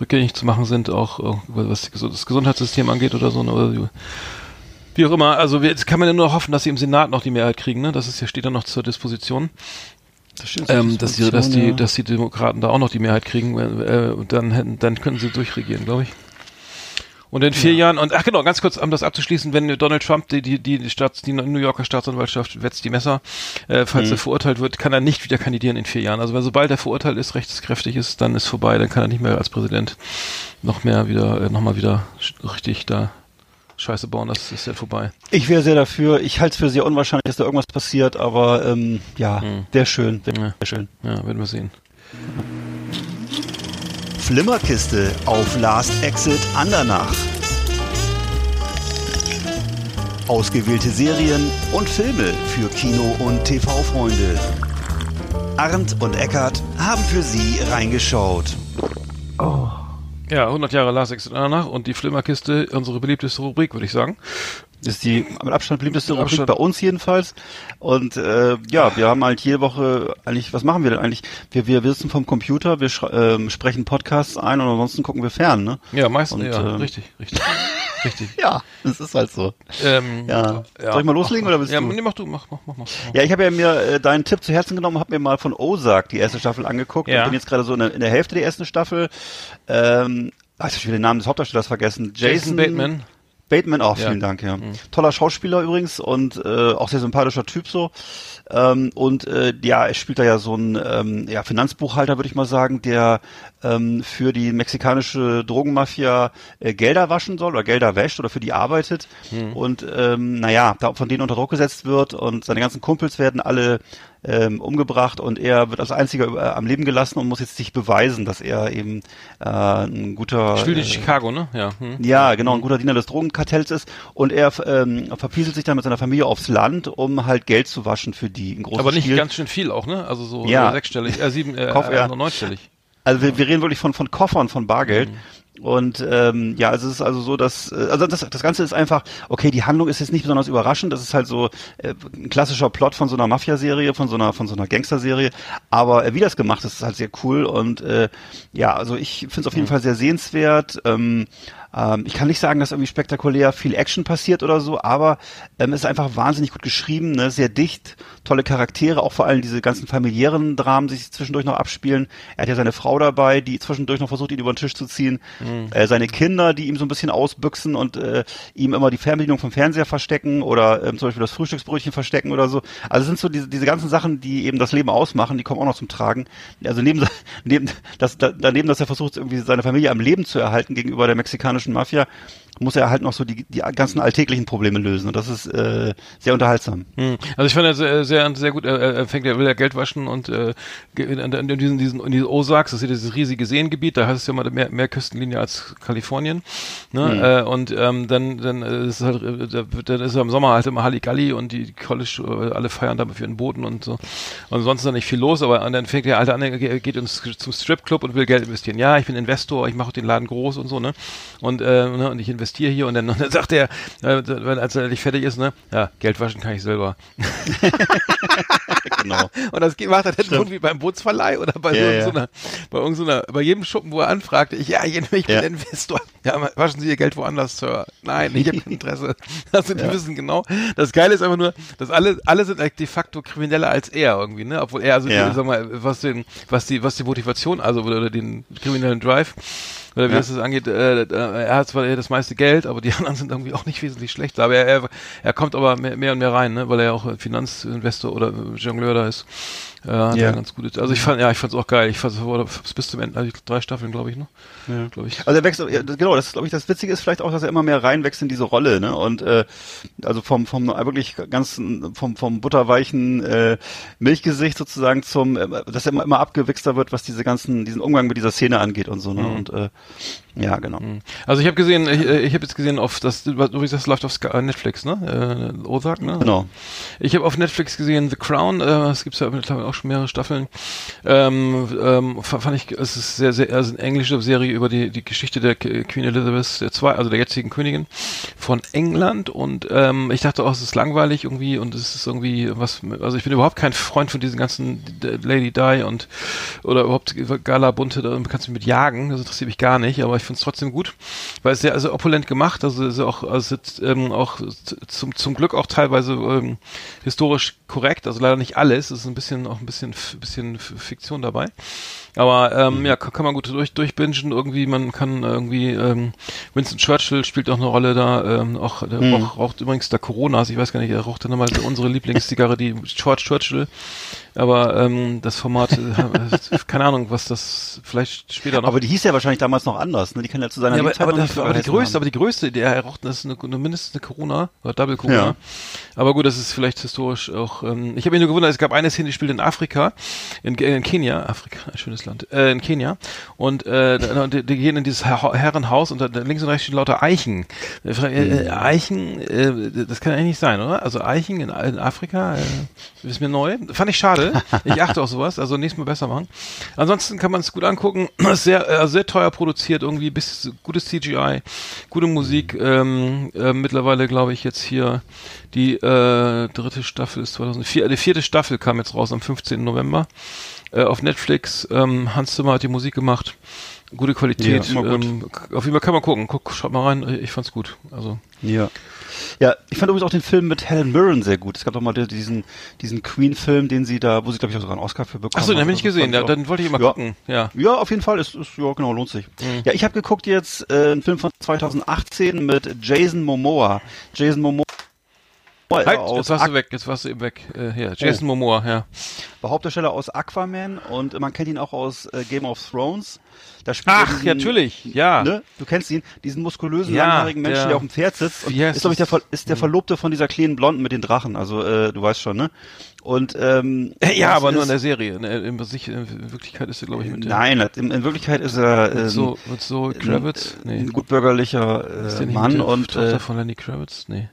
rückgängig zu machen sind, auch was das Gesundheitssystem angeht oder so. Ne, oder wie auch immer, also jetzt kann man ja nur hoffen, dass sie im Senat noch die Mehrheit kriegen, ne? Das ist ja steht dann noch zur Disposition. Das stimmt, ähm, dass, die, dass, die, ja. dass die Demokraten da auch noch die Mehrheit kriegen, äh, und dann, dann können sie durchregieren, glaube ich. Und in vier ja. Jahren, und ach genau, ganz kurz, um das abzuschließen, wenn Donald Trump, die, die, die, Staats, die New Yorker Staatsanwaltschaft wetzt die Messer, äh, falls mhm. er verurteilt wird, kann er nicht wieder kandidieren in vier Jahren. Also weil sobald er verurteilt ist, rechtskräftig ist, dann ist vorbei, dann kann er nicht mehr als Präsident noch mehr wieder, äh, nochmal wieder richtig da Scheiße bauen, das ist ja vorbei. Ich wäre sehr dafür. Ich halte es für sehr unwahrscheinlich, dass da irgendwas passiert, aber ähm, ja, hm. wäre schön. Wäre ja. schön. Ja, werden wir sehen. Flimmerkiste auf Last Exit Andernach. Ausgewählte Serien und Filme für Kino- und TV-Freunde. Arndt und Eckart haben für Sie reingeschaut. Oh. Ja, 100 Jahre Last Exit danach und die Flimmerkiste, unsere beliebteste Rubrik, würde ich sagen. Ist die mit Abstand beliebteste Rubrik Abstand. bei uns jedenfalls. Und äh, ja, wir haben halt jede Woche eigentlich, was machen wir denn eigentlich? Wir, wir wissen vom Computer, wir äh, sprechen Podcasts ein und ansonsten gucken wir fern, ne? Ja, meistens, und, ja, äh, richtig, richtig. Richtig. ja, das ist halt so. Ähm, ja. ja. Soll ich mal loslegen oder bist ja, du? Nee, mach du, mach, mach, mach, mach. Ja, ich habe ja mir äh, deinen Tipp zu Herzen genommen, habe mir mal von Ozark die erste Staffel angeguckt. Ja. Ich bin jetzt gerade so in der, in der Hälfte der ersten Staffel. Ähm, Ach, ich will den Namen des Hauptdarstellers vergessen. Jason, Jason Bateman. Bateman, auch, vielen ja. Dank, ja. Mhm. Toller Schauspieler übrigens und äh, auch sehr sympathischer Typ so. Ähm, und äh, ja, er spielt da ja so ein ähm, ja, Finanzbuchhalter, würde ich mal sagen, der ähm, für die mexikanische Drogenmafia äh, Gelder waschen soll oder Gelder wäscht oder für die arbeitet. Mhm. Und ähm, naja, da von denen unter Druck gesetzt wird und seine ganzen Kumpels werden alle ähm, umgebracht und er wird als einziger äh, am Leben gelassen und muss jetzt sich beweisen, dass er eben äh, ein guter Spielt in äh, Chicago, ne? Ja. Hm. Ja, genau, ein guter Diener des Drogenkartells ist und er ähm, verpieselt sich dann mit seiner Familie aufs Land, um halt Geld zu waschen für die in großen Aber nicht Stil. ganz schön viel auch, ne? Also so ja. sechsstellig, äh, sieben, äh, Kopf, äh, neunstellig. Also wir, wir reden wirklich von von Koffern von Bargeld. Mhm. Und ähm, ja, also es ist also so, dass äh, also das, das Ganze ist einfach, okay, die Handlung ist jetzt nicht besonders überraschend, das ist halt so äh, ein klassischer Plot von so einer Mafia-Serie, von so einer von so einer Gangster-Serie, aber äh, wie das gemacht ist, ist halt sehr cool und äh, ja, also ich finde es auf jeden mhm. Fall sehr sehenswert. Ähm, ähm, ich kann nicht sagen, dass irgendwie spektakulär viel Action passiert oder so, aber ähm, es ist einfach wahnsinnig gut geschrieben, ne? sehr dicht, tolle Charaktere, auch vor allem diese ganzen familiären Dramen, die sich zwischendurch noch abspielen. Er hat ja seine Frau dabei, die zwischendurch noch versucht, ihn über den Tisch zu ziehen. Mhm. Äh, seine Kinder, die ihm so ein bisschen ausbüchsen und äh, ihm immer die Fernbedienung vom Fernseher verstecken oder ähm, zum Beispiel das Frühstücksbrötchen verstecken oder so. Also es sind so diese, diese ganzen Sachen, die eben das Leben ausmachen, die kommen auch noch zum Tragen. Also neben, neben das, daneben, dass er versucht, irgendwie seine Familie am Leben zu erhalten gegenüber der mexikanischen mexikanischen Mafia, muss er halt noch so die, die ganzen alltäglichen Probleme lösen. Und das ist äh, sehr unterhaltsam. Hm. Also ich fand er sehr, sehr, sehr gut. Er, fängt, er will ja Geld waschen und äh, in, in diesen, diesen, in diese Ozarks, das ist ja dieses riesige Seengebiet, da heißt es ja mal mehr, mehr Küstenlinie als Kalifornien. Ne? Hm. Äh, und ähm, dann, dann ist halt, dann ist er im Sommer halt immer Halligalli und die College, äh, alle feiern da für ihren Booten und so. Und sonst ist da nicht viel los, aber dann fängt der alte an, er geht ins, zum Stripclub und will Geld investieren. Ja, ich bin Investor, ich mache den Laden groß und so, ne? Und, äh, ne, und ich investiere investiere hier und dann, und dann sagt er, äh, als er nicht fertig ist, ne, ja, Geld waschen kann ich selber. genau. Und das macht er dann irgendwie beim Bootsverleih oder bei ja, so, ja. bei irgendeiner, bei jedem Schuppen, wo er anfragt, ich, ja, ich bin ja. Investor. Ja, waschen Sie Ihr Geld woanders, Sir. Nein, ich habe kein Interesse. Also die ja. wissen genau. Das Geile ist einfach nur, dass alle, alle sind de facto krimineller als er irgendwie, ne? Obwohl er, also die, sag mal, was den, was die, was die Motivation, also oder den kriminellen Drive oder wie ja. das angeht, äh, äh, er hat zwar das meiste Geld, aber die anderen sind irgendwie auch nicht wesentlich schlechter. Aber er, er, er kommt aber mehr, mehr und mehr rein, ne? weil er ja auch Finanzinvestor oder Jongleur da ist. Ja, ja. ganz gut. Also ich fand, ja, ich fand's auch geil. Ich fand es bis zum Ende, also drei Staffeln, glaube ich, ne? Ja. Glaube ich. Also er wechselt, ja, genau, das glaube ich, das Witzige ist vielleicht auch, dass er immer mehr reinwächst in diese Rolle, ne? Und äh, also vom, vom wirklich ganz vom, vom butterweichen äh, Milchgesicht sozusagen zum, äh, dass er immer, immer abgewichster wird, was diese ganzen, diesen Umgang mit dieser Szene angeht und so, ne? Mhm. Und äh, ja, genau. Mhm. Also ich habe gesehen, ich, ich habe jetzt gesehen auf das, übrigens das läuft auf äh, Netflix, ne? Äh, Ozark, ne? Genau. Ich habe auf Netflix gesehen The Crown, äh, es gibt ja auch schon mehrere Staffeln. Ähm, ähm, fand ich, es ist sehr, sehr, also eine englische Serie über die, die Geschichte der Queen Elizabeth II, also der jetzigen Königin von England. Und ähm, ich dachte auch, es ist langweilig irgendwie und es ist irgendwie was, also ich bin überhaupt kein Freund von diesen ganzen Lady Di und oder überhaupt Gala Bunte, da kannst du mich mit jagen, das interessiert mich gar nicht, aber ich finde es trotzdem gut, weil es sehr also opulent gemacht, also, also auch, also ähm, auch zum, zum Glück auch teilweise ähm, historisch korrekt, also leider nicht alles, es ist ein bisschen auch ein bisschen bisschen Fiktion dabei. Aber ähm, mhm. ja, kann, kann, man gut durch durchbingen. Irgendwie, man kann irgendwie ähm, Winston Churchill spielt auch eine Rolle da. Ähm, auch der mhm. raucht, übrigens der Coronas. Ich weiß gar nicht, er raucht dann nochmal unsere Lieblingszigarre, die George Churchill. Aber ähm, das Format, äh, keine Ahnung, was das vielleicht später noch. Aber die hieß ja wahrscheinlich damals noch anders. Ne? Die kann ja zu seiner ja, aber, aber, das, aber die größte, haben. aber die größte, die er raucht, das ist eine, eine mindestens eine Corona oder Double Corona. Ja. Aber gut, das ist vielleicht historisch auch auch, ähm, ich habe mich nur gewundert, es gab eine Szene, die spielt in Afrika, in, in Kenia, Afrika, ein schönes Land, äh, in Kenia. Und äh, die, die gehen in dieses Herrenhaus und da, links und rechts stehen lauter Eichen. Äh, äh, mhm. Eichen, äh, das kann eigentlich nicht sein, oder? Also Eichen in, in Afrika, äh, ist mir neu. Fand ich schade. Ich achte auf sowas, also nächstes Mal besser machen. Ansonsten kann man es gut angucken. sehr, äh, sehr teuer produziert, irgendwie bis gutes CGI, gute Musik. Ähm, äh, mittlerweile glaube ich jetzt hier die äh, dritte Staffel ist 2004, die vierte Staffel kam jetzt raus am 15. November äh, auf Netflix. Ähm, Hans Zimmer hat die Musik gemacht. Gute Qualität. Ja, ähm, auf jeden Fall kann man gucken. Guck, schaut mal rein. Ich fand's gut. Also. Ja. Ja, ich fand übrigens auch den Film mit Helen Mirren sehr gut. Es gab doch mal diesen, diesen Queen-Film, den sie da, wo sie, glaube ich, auch sogar einen Oscar für bekommen Achso, den habe ich nicht gesehen. Ja, dann wollte ich immer ja. gucken. Ja. ja, auf jeden Fall. Ist, ist, ja, genau, lohnt sich. Mhm. Ja, ich habe geguckt jetzt äh, einen Film von 2018 mit Jason Momoa. Jason Momoa Halt, jetzt warst du weg, jetzt warst du eben weg. Äh, hier, Jason oh. Momoa, ja. War Hauptdarsteller aus Aquaman und man kennt ihn auch aus äh, Game of Thrones. Da spielt Ach, diesen, natürlich, ja. Ne? Du kennst ihn, diesen muskulösen, ja, langhaarigen Menschen, der, der auf dem Pferd sitzt. Und ist, glaube ich, der, ist der Verlobte von dieser kleinen Blonden mit den Drachen. Also, äh, du weißt schon, ne? Und ähm, ja, aber nur in der Serie. In, in, in Wirklichkeit ist er, glaube ich, mit Nein, in, in Wirklichkeit ist er ähm, so, mit so Kravitz, nee. ein gutbürgerlicher äh, Mann und Tochter äh, von Lenny Kravitz, nee.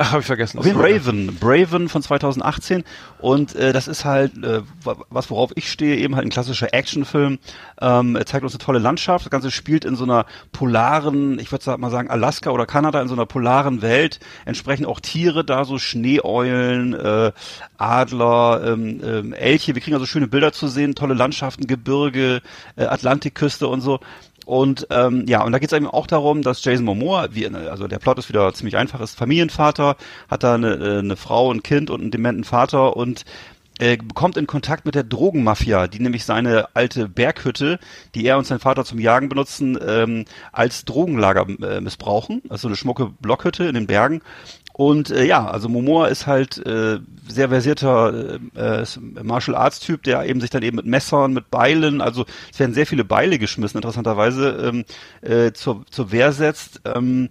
Ach, habe ich vergessen. Auf jeden Braven, Braven von 2018 und äh, das ist halt äh, was worauf ich stehe, eben halt ein klassischer Actionfilm. Ähm, er zeigt uns eine tolle Landschaft. Das Ganze spielt in so einer polaren, ich würde mal sagen Alaska oder Kanada in so einer polaren Welt. Entsprechend auch Tiere da, so Schneeeulen, äh, Adler, ähm, ähm, Elche. Wir kriegen also schöne Bilder zu sehen, tolle Landschaften, Gebirge, äh, Atlantikküste und so. Und ähm, ja, und da geht es eben auch darum, dass Jason Momoa, wie, also der Plot ist wieder ziemlich einfach, ist Familienvater, hat da eine, äh, eine Frau, ein Kind und einen dementen Vater und äh, kommt in Kontakt mit der Drogenmafia, die nämlich seine alte Berghütte, die er und sein Vater zum Jagen benutzen, ähm, als Drogenlager äh, missbrauchen. Also eine schmucke Blockhütte in den Bergen. Und äh, ja, also Momoa ist halt äh, sehr versierter äh, Martial Arts Typ, der eben sich dann eben mit Messern, mit Beilen, also es werden sehr viele Beile geschmissen, interessanterweise, ähm, äh, zur, zur Wehr setzt. Ähm,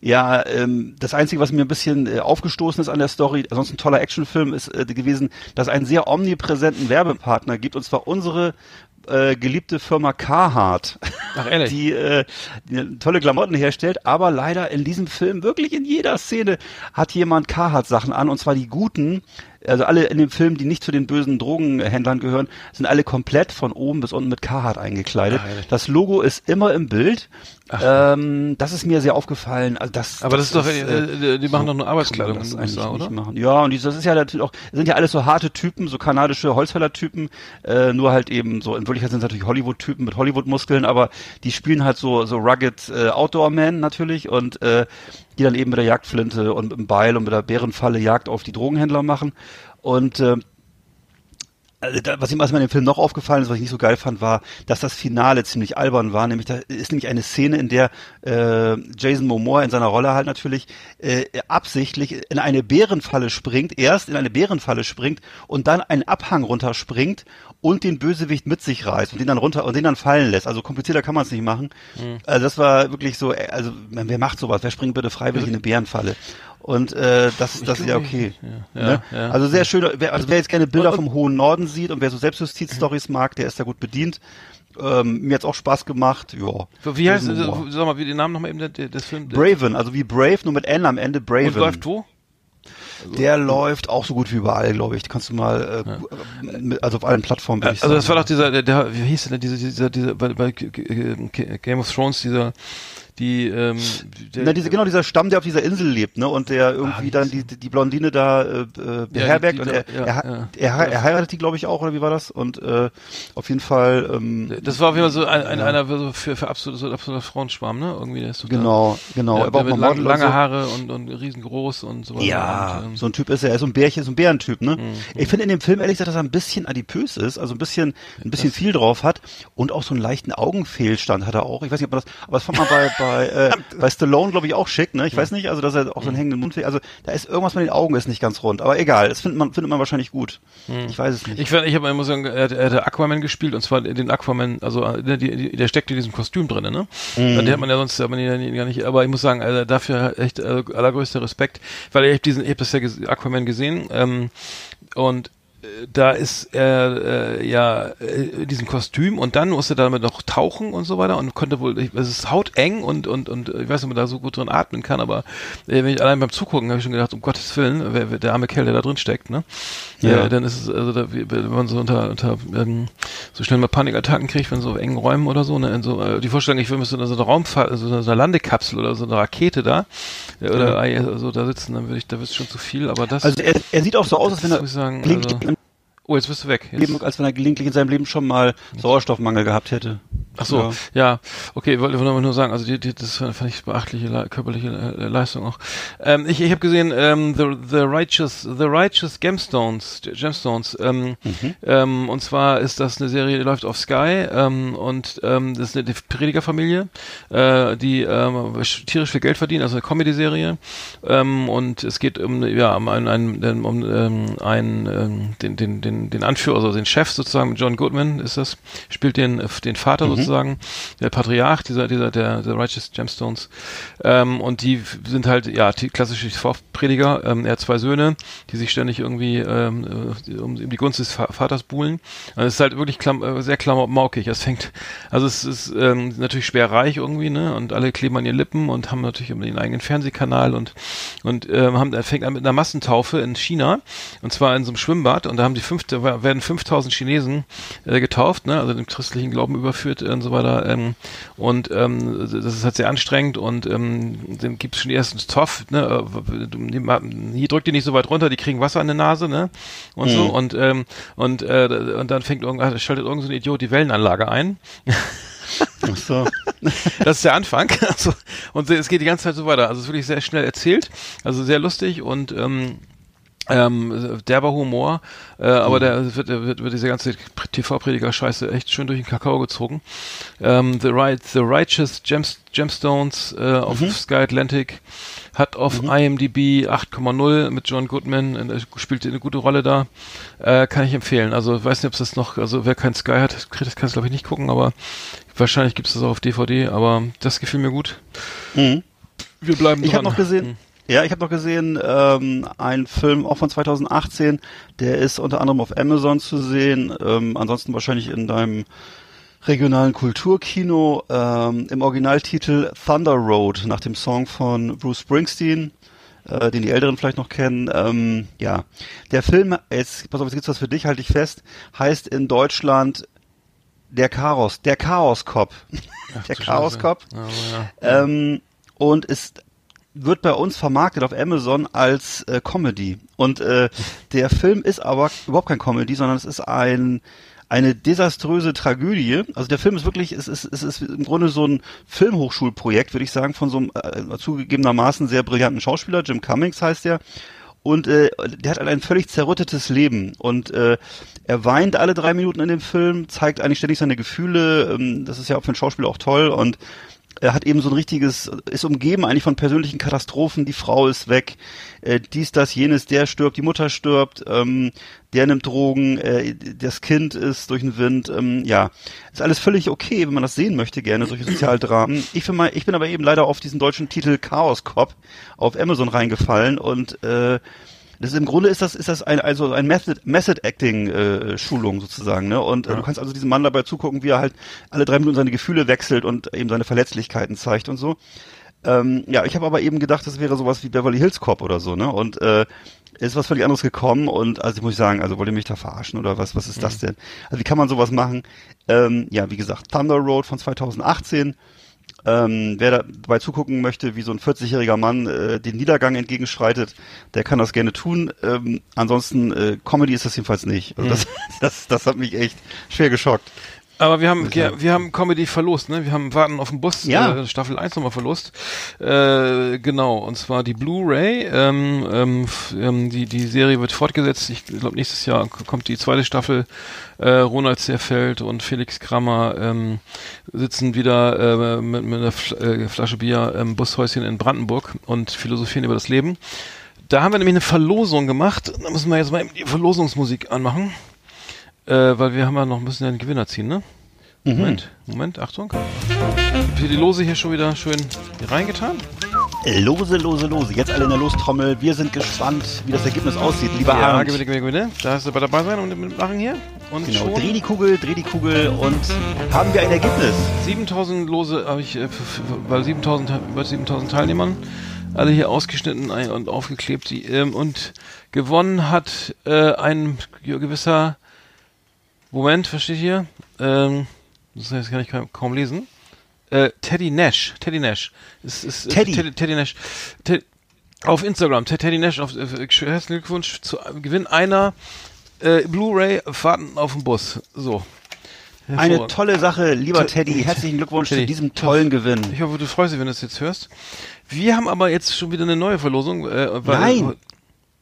ja, ähm, das Einzige, was mir ein bisschen äh, aufgestoßen ist an der Story, sonst ein toller Actionfilm, ist äh, gewesen, dass es einen sehr omnipräsenten Werbepartner gibt, und zwar unsere äh, geliebte Firma Carhartt, Ach, ehrlich? Die, äh, die tolle Klamotten herstellt, aber leider in diesem Film wirklich in jeder Szene hat jemand Carhartt Sachen an und zwar die guten, also alle in dem Film, die nicht zu den bösen Drogenhändlern gehören, sind alle komplett von oben bis unten mit Carhartt eingekleidet. Ach, das Logo ist immer im Bild. Ähm, das ist mir sehr aufgefallen. Also das, Aber das, das ist doch, äh, die machen so doch nur Arbeitskleidung das eigentlich USA, oder? Machen. Ja, und das ist ja natürlich auch, sind ja alles so harte Typen, so kanadische Holzfäller-Typen, äh, nur halt eben so, in Wirklichkeit sind es natürlich Hollywood-Typen mit Hollywood-Muskeln, aber die spielen halt so, so rugged äh, Outdoor-Men natürlich und äh, die dann eben mit der Jagdflinte und mit dem Beil und mit der Bärenfalle Jagd auf die Drogenhändler machen. Und äh, also da, was, ihm, was mir in dem Film noch aufgefallen ist, was ich nicht so geil fand, war, dass das Finale ziemlich albern war. Nämlich da ist nämlich eine Szene, in der äh, Jason Momoa in seiner Rolle halt natürlich äh, absichtlich in eine Bärenfalle springt, erst in eine Bärenfalle springt und dann einen Abhang runterspringt und den Bösewicht mit sich reißt und den dann runter und den dann fallen lässt. Also komplizierter kann man es nicht machen. Mhm. Also das war wirklich so, äh, also wer macht sowas? Wer springt bitte freiwillig in eine Bärenfalle? Und äh, das, das ist ja okay. Ja, ne? ja, also sehr schön. Wer, also wer jetzt gerne Bilder vom hohen Norden sieht und wer so Selbstjustiz-Stories mag, der ist da gut bedient. Ähm, mir hat's auch Spaß gemacht. Ja. Wie heißt, also, sag mal, wie den Namen nochmal eben des, des Films? Braven, also wie Brave, nur mit N am Ende Braven. Und läuft wo? Also, der läuft auch so gut wie überall, glaube ich. Die kannst du mal, äh, ja. also auf allen Plattformen. Also das war doch dieser, der, der wie hieß denn dieser, dieser, dieser bei, bei Game of Thrones dieser die ähm, der, Na, diese, genau dieser Stamm, der auf dieser Insel lebt, ne, und der irgendwie ah, dann die, die Blondine da äh, beherbergt ja, die, die, und er, ja, er, ja. er, er, heiratet die, glaube ich, auch, oder wie war das? Und äh, auf jeden Fall. Ähm, das war auf jeden Fall so ein, ein, einer so für, für absolut, so absoluter Frauenschwarm, ne? Irgendwie der ist so Genau, genau. Der, der mit lang, lange so. Haare und, und riesengroß und so. Ja, und, ähm, so ein Typ ist er, er ist so ein Bärchen, so ein Bärentyp, ne? Mhm. Ich finde in dem Film ehrlich gesagt, dass er ein bisschen adipös ist, also ein bisschen, ein bisschen das viel drauf hat und auch so einen leichten Augenfehlstand hat er auch. Ich weiß nicht, ob man das, aber das fand man bei, bei äh, bei Stallone, glaube ich, auch schick, ne? Ich weiß nicht, also dass er auch so einen hängenden Mund Also da ist irgendwas mit den Augen ist nicht ganz rund. Aber egal, das findet man, findet man wahrscheinlich gut. Hm. Ich weiß es nicht. Ich, find, ich habe immer sagen, er, er hat Aquaman gespielt und zwar den Aquaman, also der, der steckt in diesem Kostüm drin, ne? Mhm. Den hat man ja sonst aber gar nicht. Aber ich muss sagen, also dafür echt also allergrößter Respekt, weil ich habe diesen, ich habe das ja Aquaman gesehen ähm, und da ist er äh, ja äh, in diesem Kostüm und dann musste er damit noch tauchen und so weiter und konnte wohl, es ist hauteng und und und ich weiß nicht, ob man da so gut drin atmen kann, aber äh, wenn ich allein beim Zugucken habe ich schon gedacht, um Gottes Willen, wer, wer, der arme Kerl, der da drin steckt, ne? Ja. Äh, dann ist es, also da, wenn man so unter, unter ähm, so schnell mal Panikattacken kriegt, wenn so engen Räumen oder so, ne? In so, äh, die Vorstellung, ich will mit so einer, einer Raumfahrt, so einer Landekapsel oder so einer Rakete da, äh, oder ja. also da sitzen, dann würde ich, da wird es schon zu viel, aber das. Also er, er sieht auch so aus, als wenn er sagen, also, Oh, jetzt bist du weg. Leben, als wenn er gelegentlich in seinem Leben schon mal Sauerstoffmangel gehabt hätte. Ach so, ja, ja. okay, wollte ich nur sagen, also die, die, das fand ich beachtliche körperliche äh, Leistung auch. Ähm, ich ich habe gesehen, ähm, the, the Righteous, The Righteous Gemstones, Gemstones, ähm, mhm. ähm, und zwar ist das eine Serie, die läuft auf Sky ähm, und ähm, das ist eine Predigerfamilie, äh, die ähm, tierisch viel Geld verdienen, also eine Comedy-Serie ähm, und es geht um ja um einen, um, ähm, einen ähm, den, den, den, den Anführer, also den Chef sozusagen, John Goodman ist das, spielt den, den Vater mhm sozusagen, der Patriarch dieser, dieser, der, der Righteous Gemstones. Ähm, und die sind halt, ja, die klassische Vorprediger. Ähm, er hat zwei Söhne, die sich ständig irgendwie ähm, äh, um, um die Gunst des Vaters buhlen. Und es ist halt wirklich klam äh, sehr klamaukig. Es fängt, also es ist ähm, natürlich schwer reich irgendwie, ne? Und alle kleben an ihren Lippen und haben natürlich ihren eigenen Fernsehkanal und und ähm, haben, er fängt an mit einer Massentaufe in China und zwar in so einem Schwimmbad und da haben die fünf, da werden 5000 Chinesen äh, getauft, ne? Also dem christlichen Glauben überführt und so weiter. Ähm, und ähm, das ist halt sehr anstrengend und ähm, dann gibt es schon die ersten Zoff, ne? Äh, hier drückt die nicht so weit runter, die kriegen Wasser in der Nase, ne? Und mhm. so und ähm, und äh, und dann fängt irgendwann schaltet irgendein so Idiot die Wellenanlage ein. Ach so. das ist der Anfang. Also, und es geht die ganze Zeit so weiter. Also es ist wirklich sehr schnell erzählt, also sehr lustig und ähm, ähm, derber Humor, äh, aber mhm. der wird, wird, wird diese ganze TV-Prediger-Scheiße echt schön durch den Kakao gezogen. Ähm, The, right, The Righteous Gems, Gemstones äh, auf mhm. Sky Atlantic hat auf mhm. IMDb 8,0 mit John Goodman, spielt eine gute Rolle da. Äh, kann ich empfehlen. Also weiß nicht, ob es das noch, also wer kein Sky hat, kann es glaube ich nicht gucken, aber wahrscheinlich gibt es das auch auf DVD, aber das gefiel mir gut. Mhm. Wir bleiben dran. Ich habe noch gesehen, mhm. Ja, ich habe noch gesehen, ähm, ein Film auch von 2018, der ist unter anderem auf Amazon zu sehen, ähm, ansonsten wahrscheinlich in deinem regionalen Kulturkino ähm, im Originaltitel Thunder Road nach dem Song von Bruce Springsteen, äh, den die Älteren vielleicht noch kennen. Ähm, ja, der Film, jetzt pass auf, jetzt gibt's was für dich, halte ich fest, heißt in Deutschland der Chaos, der Chaos Cop, der Chaos Cop. ja. ähm, und ist wird bei uns vermarktet auf Amazon als äh, Comedy. Und äh, der Film ist aber überhaupt kein Comedy, sondern es ist ein eine desaströse Tragödie. Also der Film ist wirklich, es ist, es ist im Grunde so ein Filmhochschulprojekt, würde ich sagen, von so einem äh, zugegebenermaßen sehr brillanten Schauspieler, Jim Cummings heißt der. Und äh, der hat ein völlig zerrüttetes Leben und äh, er weint alle drei Minuten in dem Film, zeigt eigentlich ständig seine Gefühle. Ähm, das ist ja auch für einen Schauspieler auch toll und er hat eben so ein richtiges, ist umgeben eigentlich von persönlichen Katastrophen, die Frau ist weg, äh, dies, das, jenes, der stirbt, die Mutter stirbt, ähm, der nimmt Drogen, äh, das Kind ist durch den Wind, ähm, ja, ist alles völlig okay, wenn man das sehen möchte, gerne, solche Sozialdramen. Ich, bin mal, ich bin aber eben leider auf diesen deutschen Titel Chaos Cop auf Amazon reingefallen und äh, das ist, im Grunde ist das ist das ein also ein Method Method Acting äh, sozusagen, ne? Und äh, ja. du kannst also diesem Mann dabei zugucken, wie er halt alle drei Minuten seine Gefühle wechselt und eben seine Verletzlichkeiten zeigt und so. Ähm, ja, ich habe aber eben gedacht, das wäre sowas wie Beverly Hills Cop oder so, ne? Und äh, ist was völlig anderes gekommen und also ich muss sagen, also wollt ihr mich da verarschen oder was? Was ist mhm. das denn? Also wie kann man sowas machen? Ähm, ja, wie gesagt, Thunder Road von 2018 ähm, wer dabei zugucken möchte, wie so ein 40-jähriger Mann äh, den Niedergang entgegenschreitet, der kann das gerne tun. Ähm, ansonsten äh, Comedy ist das jedenfalls nicht. Also mhm. das, das, das hat mich echt schwer geschockt. Aber wir haben, ja, wir haben Comedy verlost, ne? Wir haben Warten auf den Bus, ja. äh, Staffel 1 nochmal verlost. Äh, genau, und zwar die Blu-ray. Ähm, ähm, ähm, die, die Serie wird fortgesetzt. Ich glaube, nächstes Jahr kommt die zweite Staffel. Äh, Ronald Zerfeld und Felix Krammer ähm, sitzen wieder äh, mit, mit einer Fl äh, Flasche Bier im Bushäuschen in Brandenburg und philosophieren über das Leben. Da haben wir nämlich eine Verlosung gemacht. Da müssen wir jetzt mal die Verlosungsmusik anmachen. Äh, weil wir haben ja noch ein bisschen den Gewinner ziehen, ne? Mhm. Moment, Moment, Achtung. Habe die Lose hier schon wieder schön reingetan. Lose, lose, lose. Jetzt alle in der Lostrommel. Wir sind gespannt, wie das Ergebnis aussieht. Lieber ja, Arndt. gewinne, gewinne, gewinne. Da hast du bei dabei sein und mitmachen hier. Und genau, schon dreh die Kugel, dreh die Kugel und haben wir ein Ergebnis. 7000 Lose habe ich, äh, bei 7000, über 7000 Teilnehmern alle hier ausgeschnitten und aufgeklebt. Die, ähm, und gewonnen hat äh, ein gewisser Moment, versteht ihr? Ähm, das kann ich kaum lesen. Äh, Teddy Nash. Teddy Nash. Ist, ist, Teddy. Teddy. Teddy Nash. Teddy, auf Instagram. Teddy Nash. Auf, äh, herzlichen Glückwunsch zu Gewinn einer äh, Blu-ray Fahrten auf dem Bus. So. Eine tolle Sache, lieber Teddy. Herzlichen Glückwunsch Teddy. zu diesem tollen Gewinn. Ich hoffe, du freust dich, wenn du das jetzt hörst. Wir haben aber jetzt schon wieder eine neue Verlosung. Äh, weil, Nein.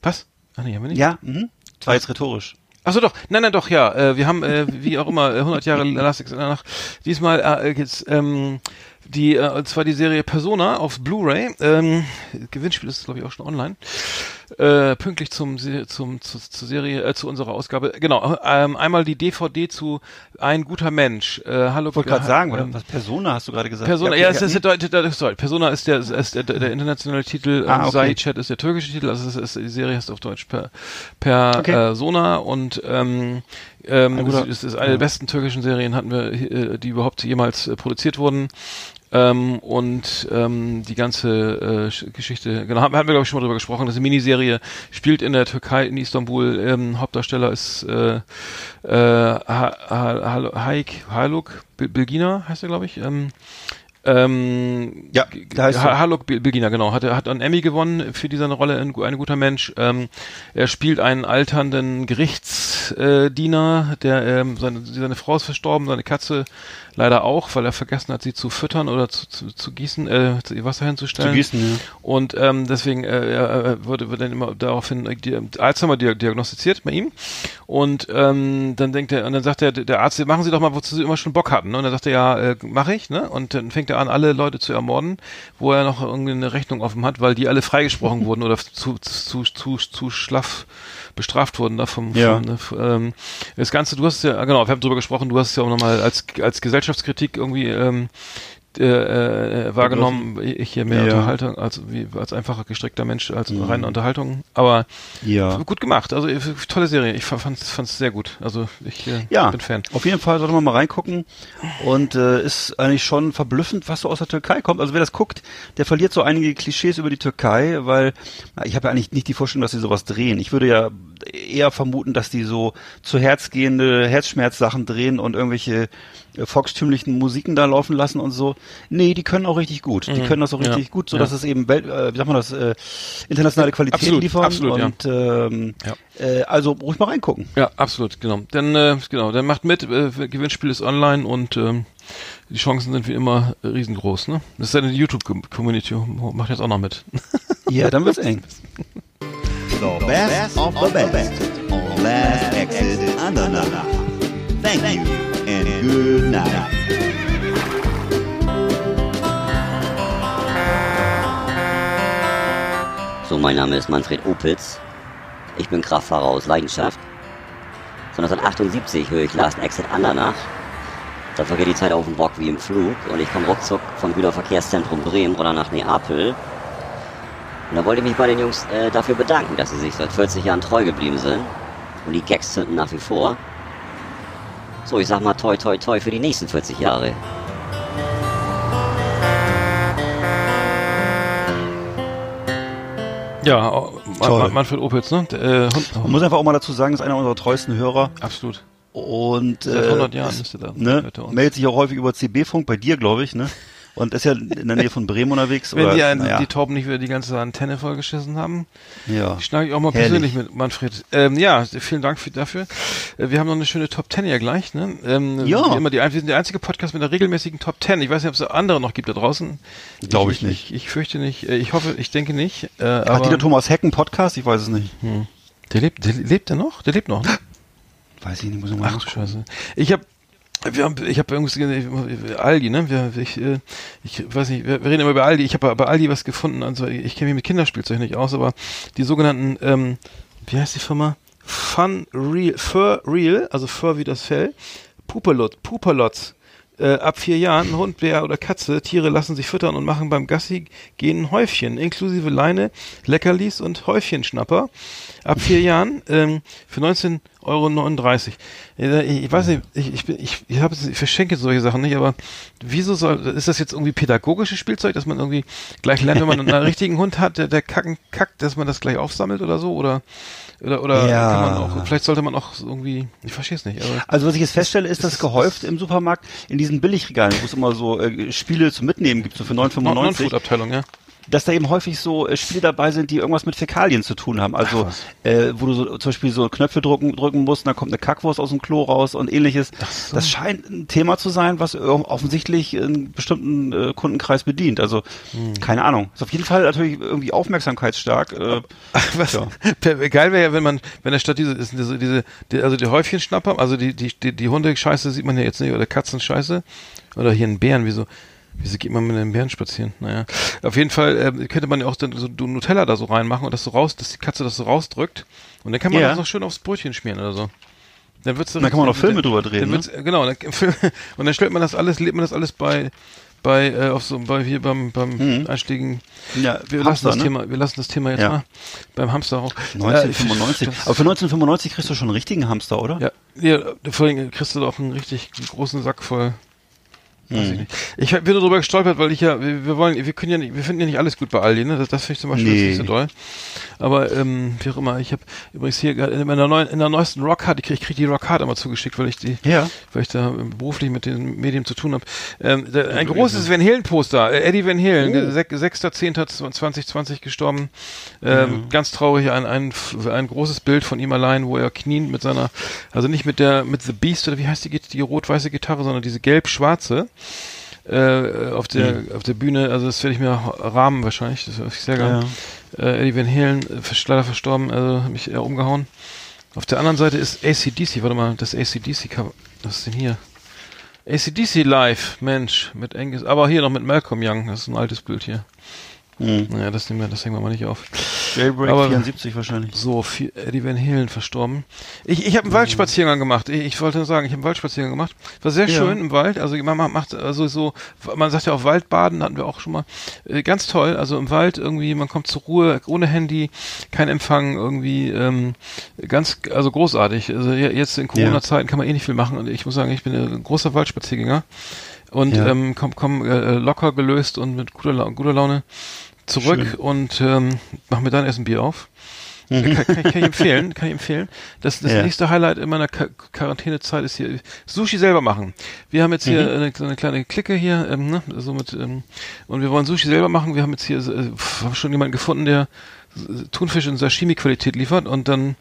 Was? Ach nee, haben wir nicht? Ja, mhm. Das war jetzt rhetorisch. Achso doch, nein, nein, doch, ja. Äh, wir haben, äh, wie auch immer, 100 Jahre Elastics danach. Diesmal äh, jetzt ähm, die, äh, und zwar die Serie Persona auf Blu-ray. Ähm, Gewinnspiel ist, glaube ich, auch schon online. Äh, pünktlich zum, zum, zu, zur Serie, äh, zu unserer Ausgabe. Genau, ähm, einmal die DVD zu Ein guter Mensch. Äh, hallo. Ich wollte gerade sagen, ähm, was Persona hast du gerade gesagt? Persona, ja, ja es ist, der, sorry, Persona ist der, ist der, der internationale Titel, ah, okay. Sai Chat ist der türkische Titel, also es ist, die Serie heißt auf Deutsch per, per okay. äh, und ähm, ähm, es ist eine der besten türkischen Serien hatten wir, äh, die überhaupt jemals äh, produziert wurden. Ähm, und ähm, die ganze äh, Geschichte, genau, haben, haben wir glaube ich schon mal drüber gesprochen, das ist eine Miniserie, spielt in der Türkei, in Istanbul, ähm, Hauptdarsteller ist äh, äh, ha ha Haik Haluk Bilgina, heißt er glaube ich. Ähm, ähm, ja, da heißt Haluk Bilgina, genau, hat, hat einen Emmy gewonnen für diese Rolle in Ein guter Mensch. Ähm, er spielt einen alternden Gerichtsdiener, der ähm, seine, seine Frau ist verstorben, seine Katze leider auch, weil er vergessen hat, sie zu füttern oder zu, zu, zu gießen, äh, ihr Wasser hinzustellen. Zu gießen, ja. Und ähm, deswegen äh, er wurde, wurde dann immer daraufhin äh, die, Alzheimer diagnostiziert bei ihm. Und ähm, dann denkt er, und dann sagt er, der Arzt, machen Sie doch mal, wozu Sie immer schon Bock hatten. Ne? Und dann sagt er, ja, äh, mache ich, ne? Und dann fängt er an, alle Leute zu ermorden, wo er noch irgendeine Rechnung offen hat, weil die alle freigesprochen wurden oder zu, zu, zu, zu schlaff bestraft wurden da vom, ja. vom ne, ähm, das Ganze, du hast ja, genau, wir haben drüber gesprochen, du hast ja auch nochmal als, als Gesellschaftskritik irgendwie ähm, äh, äh, wahrgenommen, ich hier mehr ja. Unterhaltung, als wie als einfacher gestrickter Mensch, als mhm. reine Unterhaltung. Aber ja. gut gemacht. Also tolle Serie. Ich fand es sehr gut. Also ich äh, ja, bin Fan. Auf jeden Fall sollte man mal reingucken. Und äh, ist eigentlich schon verblüffend, was so aus der Türkei kommt. Also wer das guckt, der verliert so einige Klischees über die Türkei, weil na, ich habe ja eigentlich nicht die Vorstellung, dass sie sowas drehen. Ich würde ja eher vermuten, dass die so zu Herz gehende Herzschmerzsachen drehen und irgendwelche äh, volkstümlichen Musiken da laufen lassen und so. Nee, die können auch richtig gut. Die mhm. können das auch richtig ja. gut, so dass ja. es eben Welt, äh, wie sagt man das, äh, internationale Qualität absolut, liefern. Absolut, und ja. ähm, ja. Äh, also ruhig mal reingucken. Ja, absolut, genau. Dann äh, genau, dann macht mit, äh, Gewinnspiel ist online und ähm, die Chancen sind wie immer riesengroß, ne? Das ist eine YouTube-Community, macht jetzt auch noch mit. ja, dann wird's eng. The best of the best on Last Exit Andernach. Thank you and good night. So, mein Name ist Manfred Opitz. Ich bin Kraftfahrer aus Leidenschaft. Von 1978 höre ich Last Exit Andernach. Da vergeht die Zeit auf dem Bock wie im Flug und ich komme ruckzuck vom Güterverkehrszentrum Bremen oder nach Neapel. Und da wollte ich mich bei den Jungs äh, dafür bedanken, dass sie sich seit 40 Jahren treu geblieben sind. Und die Gags zünden nach wie vor. So, ich sag mal toi toi toi für die nächsten 40 Jahre. Ja, Toll. Manfred Opitz, ne? Äh, Man muss einfach auch mal dazu sagen, ist einer unserer treuesten Hörer. Absolut. Und Seit 100 Jahren ist, er da. Ne, meldet sich auch häufig über CB-Funk, bei dir, glaube ich, ne? Und ist ja in der Nähe von Bremen unterwegs. Wenn oder, die, einen, ja. die Tauben nicht wieder die ganze Antenne vollgeschissen haben, ja. schneide ich auch mal Herrlich. persönlich mit Manfred. Ähm, ja, vielen Dank für, dafür. Äh, wir haben noch eine schöne Top Ten ja gleich. Ne? Ähm, ja. Immer die, wir sind der einzige Podcast mit einer regelmäßigen Top Ten. Ich weiß nicht, ob es andere noch gibt da draußen. Glaube ich, ich, nicht. Ich, ich, fürchte nicht. Äh, ich hoffe, ich denke nicht. Äh, Hat der Thomas Hecken Podcast? Ich weiß es nicht. Hm. Der lebt, der lebt der noch? Der lebt noch. Ne? Weiß ich nicht, muss ich mal Ach, Scheiße. Ich habe wir haben, ich habe irgendwie Aldi, ne? Wir, ich, äh, ich weiß nicht, wir, wir reden immer über Aldi. Ich habe bei Aldi was gefunden. Also ich kenne mich mit Kinderspielzeug nicht aus, aber die sogenannten, ähm, wie heißt die Firma? Fun Real, Fur Real, also Fur wie das Fell, Pupalots, Pupalots Äh, ab vier Jahren, Hund, Bär oder Katze, Tiere lassen sich füttern und machen beim Gassi gehen ein Häufchen, inklusive Leine, Leckerlis und Häufchenschnapper. Ab vier Jahren ähm, für 19,39 Euro. Ich, ich weiß nicht, ich, ich, ich, ich, hab, ich verschenke solche Sachen nicht, aber wieso soll, ist das jetzt irgendwie pädagogisches Spielzeug, dass man irgendwie gleich lernt, wenn man einen richtigen Hund hat, der, der kacken kackt, dass man das gleich aufsammelt oder so? Oder oder, oder Ja. kann man auch, vielleicht sollte man auch irgendwie, ich verstehe es nicht, aber Also was ich jetzt feststelle, ist, dass gehäuft im Supermarkt in diesen Billigregalen, wo es immer so äh, Spiele zum Mitnehmen gibt, so für 9,95, Non-Food-Abteilung, ja. Dass da eben häufig so äh, Spiele dabei sind, die irgendwas mit Fäkalien zu tun haben. Also Ach, äh, wo du so zum Beispiel so Knöpfe drücken, drücken musst, und dann kommt eine Kackwurst aus dem Klo raus und ähnliches. so. Das scheint ein Thema zu sein, was offensichtlich einen bestimmten äh, Kundenkreis bedient. Also Hm. keine Ahnung. Ist auf jeden Fall natürlich irgendwie aufmerksamkeitsstark. Äh, Was? Ja. Geil wäre ja, wenn man, wenn der statt diese, diese, diese die, also die Häufchenschnapper, also die, die, die, die Hundescheiße sieht man ja jetzt nicht, oder Katzenscheiße, oder hier ein Bären, wieso, wieso geht man mit einem Bären spazieren? Naja. Auf jeden Fall äh, könnte man ja auch dann so Nutella da so reinmachen und das so raus, dass die Katze das so rausdrückt und dann kann man Ja. das noch schön aufs Brötchen schmieren oder so. Dann wird's Da kann man noch Filme drüber drehen, Dann ne? Genau, dann, und dann stellt man das alles, lebt man das alles bei, bei, äh, auf so, bei hier beim, beim Mhm. einschlägigen ja, wir Hamster, lassen das ne? Thema, wir lassen das Thema jetzt Ja. mal beim Hamster auch. 1995. Äh, Aber für 1995 kriegst du schon einen richtigen Hamster, oder? ja, ja, vor allem kriegst du doch einen richtig großen Sack voll. Weiß ich. Ich bin nur drüber gestolpert, weil ich ja, wir, wir wollen, wir können ja nicht, wir finden ja nicht alles gut bei Aldi, ne? Das, das finde ich zum Beispiel Nee. nicht so doll. Aber ähm, wie auch immer, ich habe übrigens hier gerade in der neuen, in der neuesten Rockcard, ich krieg, ich krieg die Rockcard immer zugeschickt, weil ich die, Ja. weil ich da beruflich mit den Medien zu tun habe. Ähm, ein großes Van Halen Poster, äh, Eddie Van Halen, Oh. oh. 6.10.2020 gestorben. Ähm, Ganz traurig, ein, ein, ein großes Bild von ihm allein, wo er kniend mit seiner, also nicht mit der, mit The Beast oder wie heißt die, die rot-weiße Gitarre, sondern diese gelb-schwarze. Äh, auf der auf der Bühne, also das werde ich mir rahmen wahrscheinlich, das ich sehr gerne. Äh, Eddie Van Halen, äh, leider verstorben, also hat mich eher umgehauen. Auf der anderen Seite ist ACDC, warte mal, das ACDC-Cover. Was ist denn hier? ACDC Live, Mensch, mit Angus, aber hier noch mit Malcolm Young, das ist ein altes Bild hier. Hm. Naja, das nehmen wir, das hängen wir mal nicht auf. Jailbreak Aber- 74 wahrscheinlich. So, viel, Eddie Van Halen verstorben. Ich, ich habe einen Waldspaziergang gemacht. Ich, ich wollte nur sagen, ich habe einen Waldspaziergang gemacht. War sehr Ja. schön im Wald. Also man ma- macht also so, man sagt ja auch Waldbaden, hatten wir auch schon mal. Äh, ganz toll. Also im Wald irgendwie, man kommt zur Ruhe, ohne Handy, kein Empfang, irgendwie ähm, ganz, also großartig. Also je- jetzt in Corona-Zeiten kann man eh nicht viel machen. Und ich muss sagen, ich bin ein großer Waldspaziergänger und Ja. ähm, komm, komm äh, locker gelöst und mit guter, La guter Laune zurück Schön. und ähm, mach mir dann erst ein Bier auf. Kann, kann, kann ich empfehlen, kann ich empfehlen. Das, das Ja. nächste Highlight in meiner Ka Quarantänezeit ist hier Sushi selber machen. Wir haben jetzt hier Mhm. eine, so eine kleine Clique hier, ähm, ne, so mit, ähm, und wir wollen Sushi selber machen. Wir haben jetzt hier äh, haben schon jemanden gefunden, der äh, Thunfisch in Sashimi-Qualität liefert und dann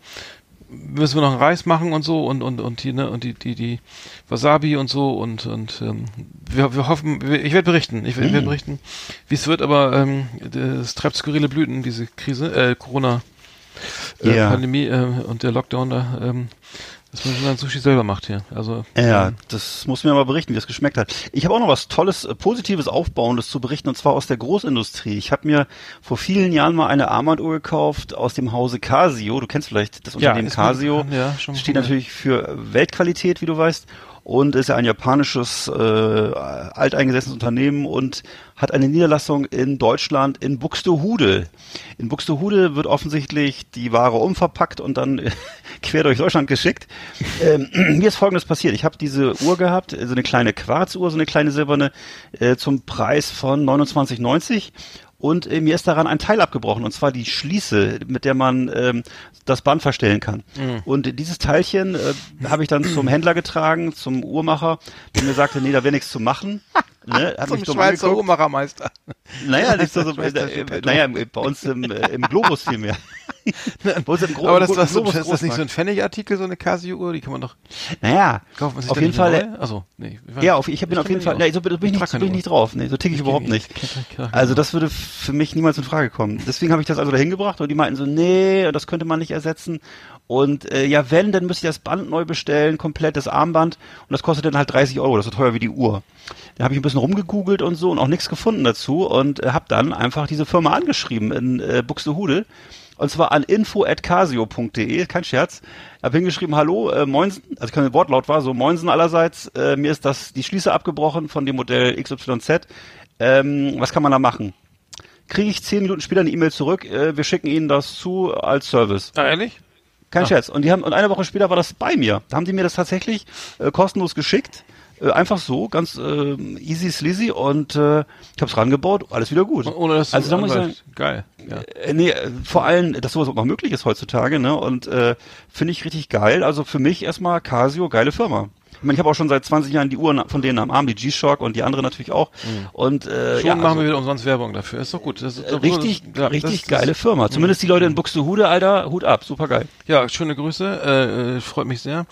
müssen wir noch einen Reis machen und so und und und die ne und die die die Wasabi und so und und ähm, wir, wir hoffen wir, ich werde berichten ich, werd- ich werde berichten wie es wird aber ähm, es treibt skurrile Blüten diese Krise äh, Corona äh, Ja. Pandemie äh, und der Lockdown da ähm, dass man dann Sushi selber macht hier also Ja, ähm, das muss mir mal berichten, wie es geschmeckt hat. Ich habe auch noch was Tolles, äh, Positives, Aufbauendes zu berichten, und zwar aus der Großindustrie. Ich habe mir vor vielen Jahren mal eine Armbanduhr gekauft aus dem Hause Casio. Du kennst vielleicht das Unternehmen mir Casio. bekannt, ja, schon steht mal. natürlich für Weltqualität, wie du weißt. Und ist ja ein japanisches, äh, alteingesessenes Unternehmen und hat eine Niederlassung in Deutschland in Buxtehude. In Buxtehude wird offensichtlich die Ware umverpackt und dann quer durch Deutschland geschickt. Ähm, mir ist Folgendes passiert. Ich habe diese Uhr gehabt, so eine kleine Quarzuhr, so eine kleine silberne, äh, zum Preis von 29,90 und äh, mir ist daran ein Teil abgebrochen, und zwar die Schließe, mit der man ähm, das Band verstellen kann. Mhm. Und dieses Teilchen äh, habe ich dann zum Händler getragen, zum Uhrmacher, der mir sagte, nee, da wäre nichts zu machen. Ne, hat mich zum Schweizer. Uhrmachermeister Naja, nicht so, so äh, Geppetto. naja, bei uns im, äh, im Globus vielmehr. bei uns im Gro aber das, Globus das, ist das nicht so ein. Pfennigartikel so eine Casio Uhr die kann man doch Naja, kaufen man sich auf jeden Fall, also nee ich Ja, auf, ich bin Ich auf jeden Fall, nee, so bin, ich Ich nicht, so bin ich nicht drauf. Nee, so ticke ich Ich überhaupt nicht. Also das würde für mich niemals in Frage kommen. Deswegen habe ich das also dahin gebracht und die meinten so, nee, das könnte man nicht ersetzen. Und äh, ja, wenn, dann müsste ich das Band neu bestellen, komplett das Armband. Und das kostet dann halt 30 Euro, das ist so teuer wie die Uhr. Da habe ich ein bisschen rumgegoogelt und so und auch nichts gefunden dazu und äh, habe dann einfach diese Firma angeschrieben in äh, Buxtehude. Und zwar an info.casio.de, kein Scherz. Hab hingeschrieben, hallo, äh, Moinsen, also kein Wortlaut war, so Moinsen allerseits, äh, mir ist das die Schließe abgebrochen von dem Modell XYZ. Ähm, was kann man da machen? Kriege ich zehn Minuten später eine E-Mail zurück, äh, wir schicken Ihnen das zu als Service. Ah, ehrlich? Kein Ah. Scherz. Und die haben und eine Woche später war das bei mir. Da haben die mir das tatsächlich äh, kostenlos geschickt. Äh, einfach so, ganz äh, easy sleazy und äh, ich habe es rangebaut, alles wieder gut. Ohne dass also da muss ich sagen, Geil. Ja. äh, nee, vor allem, dass sowas auch noch möglich ist heutzutage, ne? Und äh, finde ich richtig geil. Also für mich erstmal Casio, geile Firma. Ich meine, ich habe auch schon seit 20 Jahren die Uhren von denen am Arm, die G-Shock und die andere natürlich auch. Und äh, Mhm. Schon ja, machen also, wir wieder umsonst Werbung dafür. Ist doch gut. Das ist, äh, richtig, ja, richtig das, das, geile Firma. Zumindest die Leute in Buxtehude, Alter, Hut ab, super geil. Ja, schöne Grüße. Äh, äh, freut mich sehr.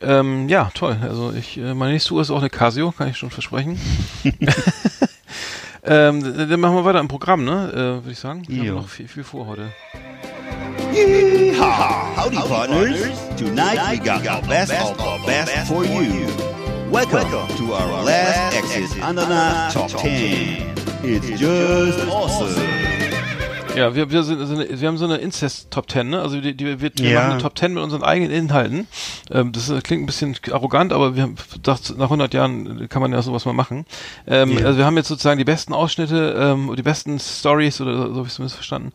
Ähm, ja, toll. Also ich, äh, meine nächste Uhr ist auch eine Casio, kann ich schon versprechen. ähm, dann machen wir weiter im Programm, ne? Äh, Würde ich sagen. Wir Jo. haben noch viel, viel vor heute. Yeehaw! Howdy, partners. Tonight we got the best of the best for you. Welcome to our last Exit Ananas Top 10. It's just awesome. Ja, wir, wir, sind, sind, wir haben so eine Incest-Top 10, ne? Also die, die, wir, wir Ja. machen eine Top 10 mit unseren eigenen Inhalten. Ähm, das klingt ein bisschen arrogant, aber wir haben gedacht, nach 100 Jahren kann man ja sowas mal machen. Ähm, Ja. Also wir haben jetzt sozusagen die besten Ausschnitte, ähm, die besten Stories oder so habe ich zumindest verstanden,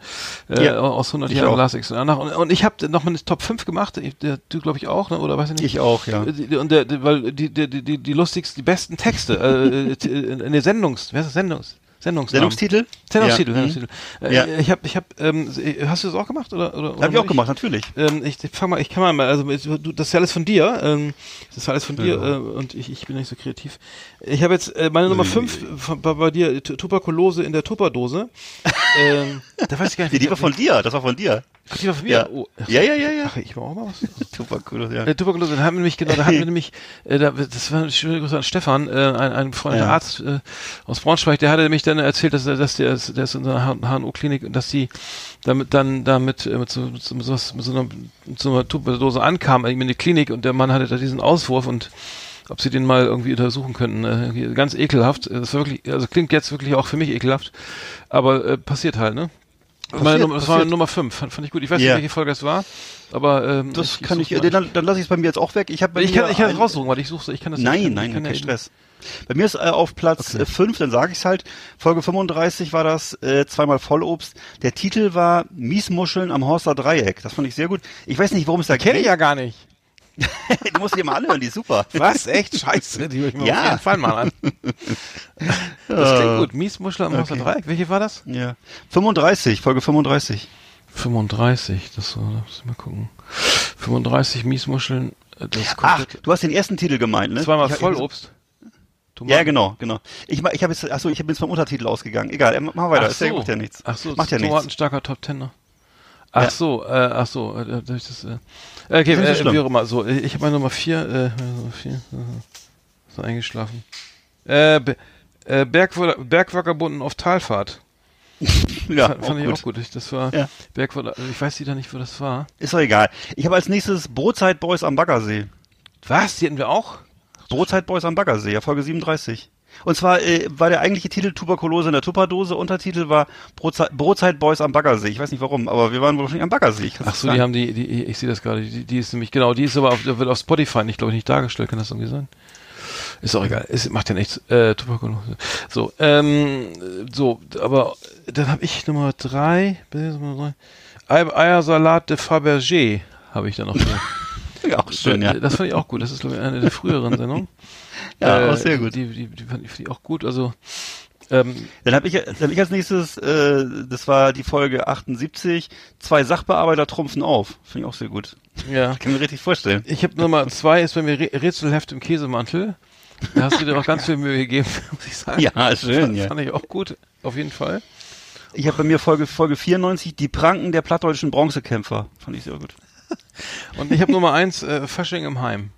äh, Ja. aus 100 Ich Jahren auch. Last Exit. Und, und ich habe noch mal eine Top 5 gemacht, ich, der, du glaube ich auch, ne? oder weiß ich nicht? Ich auch, ja. Und der, die, weil die, die, die, die, lustigsten, die besten Texte, äh, äh, in der Sendungs, wer ist das? Sendungs, Sendungsnamen. Sendungstitel? Sendungstitel, Ja. Mhm. Sendungstitel. Äh, Ja. Ich habe, ich habe, ähm, hast du das auch gemacht oder? oder Hab ich auch gemacht, natürlich. Ähm, ich ich fang mal, ich kann mal, also du, das ist ja alles von dir. Ähm, das ist alles von dir Ja. äh, und ich, ich bin nicht so kreativ. Ich habe jetzt äh, meine Nummer 5 bei, bei dir Tu- Tuberkulose in der Tupperdose. ähm, da weiß ich gar nicht. Nee, die war von dir, das war von dir. Ach, die war von mir. Ja. Oh, Ja, ja, ja, ja. ach, ich war auch mal was. Cool, ja. Äh, Tuberkulose, da haben wir nämlich, genau, da hatten wir nämlich, äh, da, das war eine schöne Grüße an Stefan, äh, ein, ein Freund, Ja. Arzt äh, aus Braunschweig, der hatte nämlich dann erzählt, dass, er- dass der, der ist in einer HNO-Klinik und dass die damit dann damit äh, mit so, mit so, mit so einer, mit so einer Tuberdose ankam, irgendwie in die Klinik und der Mann hatte da diesen Auswurf und ob sie den mal irgendwie untersuchen könnten. Äh, ganz ekelhaft. Das war wirklich, also klingt jetzt wirklich auch für mich ekelhaft, aber äh, passiert halt, ne? Meine Passiert, Nummer, das war. Nummer 5, fand, fand ich gut. Ich weiß Ja. nicht, welche Folge es war, aber ähm, Das kann ich, such's äh, mal. dann, dann lasse ich es bei mir jetzt auch weg. Ich, hab Ich kann, ich kann es raussuchen, weil ich suche, ich kann das Nein, ich kann, nein, ich kann kein ja- Stress. Bei mir ist äh, auf Platz Okay. 5, dann sage ich es halt, Folge 35 war das, äh, zweimal Vollobst. Der Titel war Miesmuscheln am Horster Dreieck. Das fand ich sehr gut. Ich weiß nicht, worum es da Kenn ich geht. ja gar nicht. Die musst du dir mal anhören, die ist super. Was? Echt? Scheiße. Die höre ich mir Ja. auf jeden Fall mal an. Das klingt gut. Miesmuschel am Okay. Dreieck. Welche war das? Ja. 35, Folge 35. 35. Das so, da muss ich mal gucken. 35 Miesmuscheln. äh, Das Ach, du hast den ersten Titel gemeint, ne? zweimal Vollobst. Du Ja, genau, genau. Ich, ich habe jetzt, achso, ich bin jetzt vom Untertitel ausgegangen. Egal, mach weiter. Ach Ist ja, so. macht ja nichts. Ach so, macht ja so hat ein nichts. starker Top Ten. Ach Ja. so, äh, ach so, äh, das, äh, okay, Das äh, wie auch immer, so, äh, ich habe meine Nummer 4, äh, Nummer vier, äh, so eingeschlafen. Äh, Be äh, Bergwa- Bergwackerbunden auf Talfahrt. Ja, fand, fand ich gut. auch gut. Ich, das war Ja. Bergwacker, ich weiß wieder nicht, wo das war. Ist doch egal. Ich habe als nächstes Brotzeit Boys am Baggersee. Was? Die hatten wir auch? Brotzeit Boys am Baggersee, ja, Folge 37. Und zwar äh, war der eigentliche Titel Tuberkulose in der Tupperdose, Untertitel war Brotzeit, Brotzeit Boys am Baggersee. Ich weiß nicht warum, aber wir waren wahrscheinlich am Baggersee. Ach so, die haben die, die ich sehe das gerade, die, die ist nämlich, genau, die ist aber auf, wird auf Spotify nicht, glaube ich, nicht dargestellt, kann das irgendwie sein? Ist auch egal, es macht ja nichts. Äh, Tuberkulose. So, ähm, so, aber dann habe ich Nummer drei, Ei- Eiersalat de Fabergé habe ich da noch. auch schön, ja. Das fand ich auch gut. Das ist, glaube ich, eine der früheren Sendungen. Ja, Äh, auch sehr gut. Die, die, die fand ich, fand ich auch gut. Also, ähm, Dann habe ich, dann hab ich als nächstes, äh, das war die Folge 78, zwei Sachbearbeiter trumpfen auf. Finde ich auch sehr gut. ja. Kann mir richtig vorstellen. Ich habe Nummer zwei, ist bei mir Rä- Rätselheft im Käsemantel. Da hast du dir auch ganz viel Mühe gegeben, muss ich sagen. Ja, schön, fand, ja. Fand ich auch gut, auf jeden Fall. Ich habe bei mir Folge, Folge 94, die Pranken der plattdeutschen Bronzekämpfer. Fand ich sehr gut. Und ich habe Nummer eins, äh, Fasching im Heim.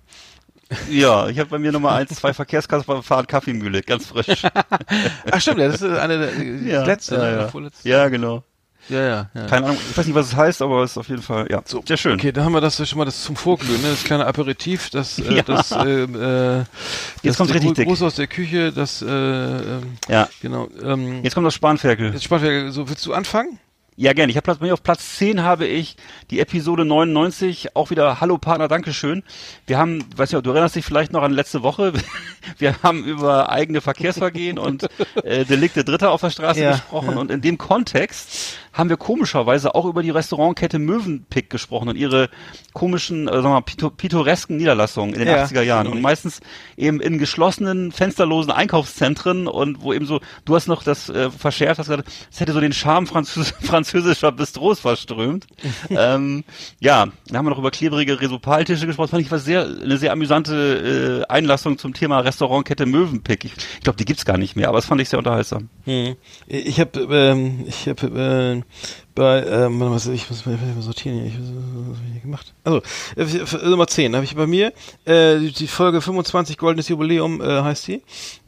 Ja, ich habe bei mir Nummer eins, zwei Verkehrskassen fahren Kaffeemühle, ganz frisch. Ach stimmt, ja, das ist eine der Ja, letzte, ja, ne, ja. vorletzte. Ja, genau. Ja, ja, ja. Keine Ahnung, ich weiß nicht, was es heißt, aber es ist auf jeden Fall, ja, So, sehr schön. Okay, dann haben wir das schon mal das zum Vorglühen, ne? das kleine Aperitif, das, äh, Ja. das, äh, äh, Jetzt das kommt's der richtig dick. Gruß aus der Küche, das, äh, ähm, Ja. genau. Ähm, Jetzt kommt das Spanferkel. jetzt Spanferkel, so willst du anfangen? Ja, gerne. Ich habe Platz, bei mir auf Platz 10 habe ich die Episode 99, auch wieder Hallo Partner, Dankeschön. Wir haben, weiß nicht, du erinnerst dich vielleicht noch an letzte Woche, wir haben über eigene Verkehrsvergehen und äh, Delikte Dritter auf der Straße Ja, gesprochen und in dem Kontext haben wir komischerweise auch über die Restaurantkette Mövenpick gesprochen und ihre komischen, äh, sagen wir mal, pito- pittoresken Niederlassungen in den Ja. 80er Jahren und meistens eben in geschlossenen, fensterlosen Einkaufszentren und wo eben so, du hast noch das äh, verschärft, hast gesagt, es hätte so den Charme französ französischer Bistros verströmt. ähm, ja, da haben wir noch über klebrige Resopaltische gesprochen, das fand ich war sehr, eine sehr amüsante äh, Einlassung zum Thema Restaurantkette Mövenpick. Ich, ich glaube, die gibt's gar nicht mehr, aber das fand ich sehr unterhaltsam. Hm. Ich habe, ähm, ich habe äh, bei, ähm, warte mal, ich muss mal sortieren hier. Ich, was was hab ich hier gemacht? Also äh, f- Nummer 10 habe ich bei mir äh, die, die Folge 25 Goldenes Jubiläum äh, heißt die.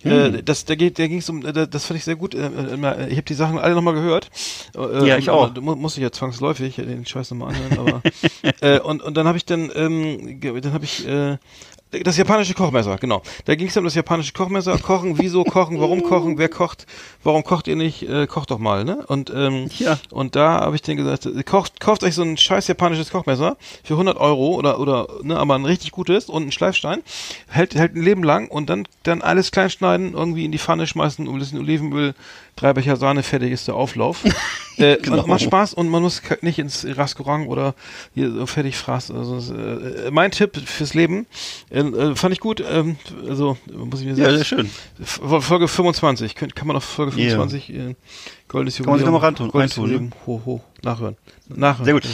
Äh, das, da geht, da ging es um, äh, das fand ich sehr gut. Äh, äh, ich habe die Sachen alle nochmal gehört. Äh, Ja, ich aber auch. Mu- muss ich ja zwangsläufig den Scheiß nochmal anhören. Aber äh, und und dann habe ich dann, ähm, dann habe ich äh, das japanische Kochmesser, genau. Da ging es um das japanische Kochmesser. Kochen, wieso kochen, warum kochen, wer kocht, warum kocht ihr nicht, äh, kocht doch mal, ne? Und, ähm, Ja. und da habe ich dann gesagt, kocht, kauft euch so ein scheiß japanisches Kochmesser für 100 Euro oder, oder, ne, aber ein richtig gutes und ein Schleifstein. Hält, hält ein Leben lang und dann, dann alles klein schneiden, irgendwie in die Pfanne schmeißen, ein bisschen Olivenöl, drei Becher Sahne, fertig ist der Auflauf. äh, Genau. macht Spaß und man muss nicht ins Restaurant oder hier so fertig fraß. Also, es, äh, mein Tipp fürs Leben, äh, äh, fand ich gut, ähm, also muss ich mir Ja, sagen. sehr schön. Folge 25, könnt, kann man auf Folge Ja. 25 äh, Goldenes Kann man sich Jubiläum, noch mal rantun- Goldenes reintun, ne? Jubiläum, ho, ho, nachhören. Nachhören. Sehr gut.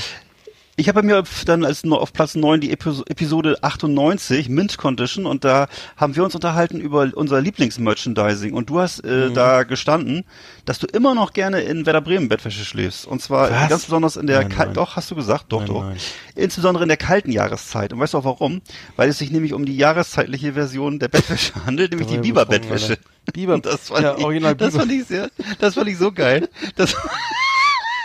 Ich habe bei mir dann als auf Platz 9 die Episo- Episode 98, Mint Condition, und da haben wir uns unterhalten über unser Lieblingsmerchandising. Und du hast Mhm. äh, da gestanden, dass du immer noch gerne in Werder Bremen Bettwäsche schläfst. Und zwar Was? ganz besonders in der Nein, Kal- nein. doch, hast du gesagt, doch, Nein, doch. Insbesondere in der kalten Jahreszeit. Und weißt du auch warum? Weil es sich nämlich um die jahreszeitliche Version der Bettwäsche handelt, nämlich die Biber-Bettwäsche. Alter. Biber, das fand ja, ich, original das Biber. fand ich sehr, das fand ich so geil. Das,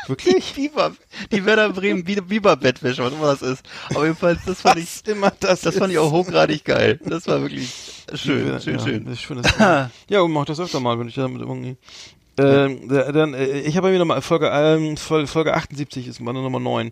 Wirklich? die Biber, die Werder Bremen Bi- Biber-Bettwäsche, was immer das ist. Aber jedenfalls, das fand ich, immer das das fand ich auch hochgradig geil. Das war wirklich schön, ja, schön, ja, schön. Ist schön ja, und mach das öfter mal, wenn ich damit irgendwie. Ähm, da- dann, äh, ich habe mir nochmal Folge, ähm, Folge, Folge 78 ist meine Nummer 9.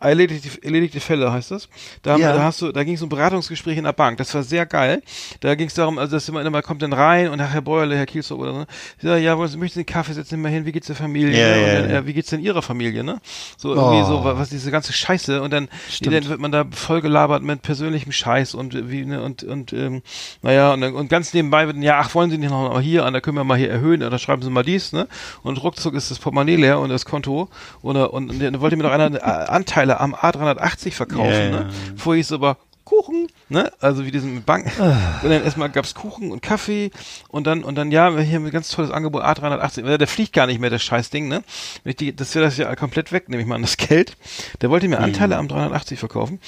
Erledigte, erledigte Fälle heißt das. Da, haben, Ja. da hast du, da ging es um Beratungsgespräche in der Bank. Das war sehr geil. Da ging es darum, also dass immer, immer kommt dann rein und Herr Bäuerle, Herr Kielstock oder so. Ja, ja, wollen Sie möchten Sie einen Kaffee setzen mal hin, wie geht's der Familie? Ja, ja, und dann, äh, wie geht's denn Ihrer Familie, ne? So irgendwie Oh. so, wa- was diese ganze Scheiße und dann, dann wird man da voll gelabert mit persönlichem Scheiß und äh, wie, ne, und, und, ähm, naja, und, und ganz nebenbei wird, dann, ja, ach, wollen Sie nicht noch mal hier, an, da können wir mal hier erhöhen, oder schreiben Sie mal dies, ne? Und ruckzuck ist das Portemonnaie leer und das Konto. Oder, und, und dann wollte mir noch einer äh, Anteile am A380 verkaufen, ja, ne? Vorher hieß es aber Kuchen, ne? Also wie diesen Bank. Und dann erstmal gab's Kuchen und Kaffee und dann, und dann, ja, wir hier haben ein ganz tolles Angebot, A380, weil der fliegt gar nicht mehr, das Scheißding, ne? Die, das wäre das ja komplett weg, nehme ich mal an das Geld. Der wollte mir Anteile am 380 verkaufen.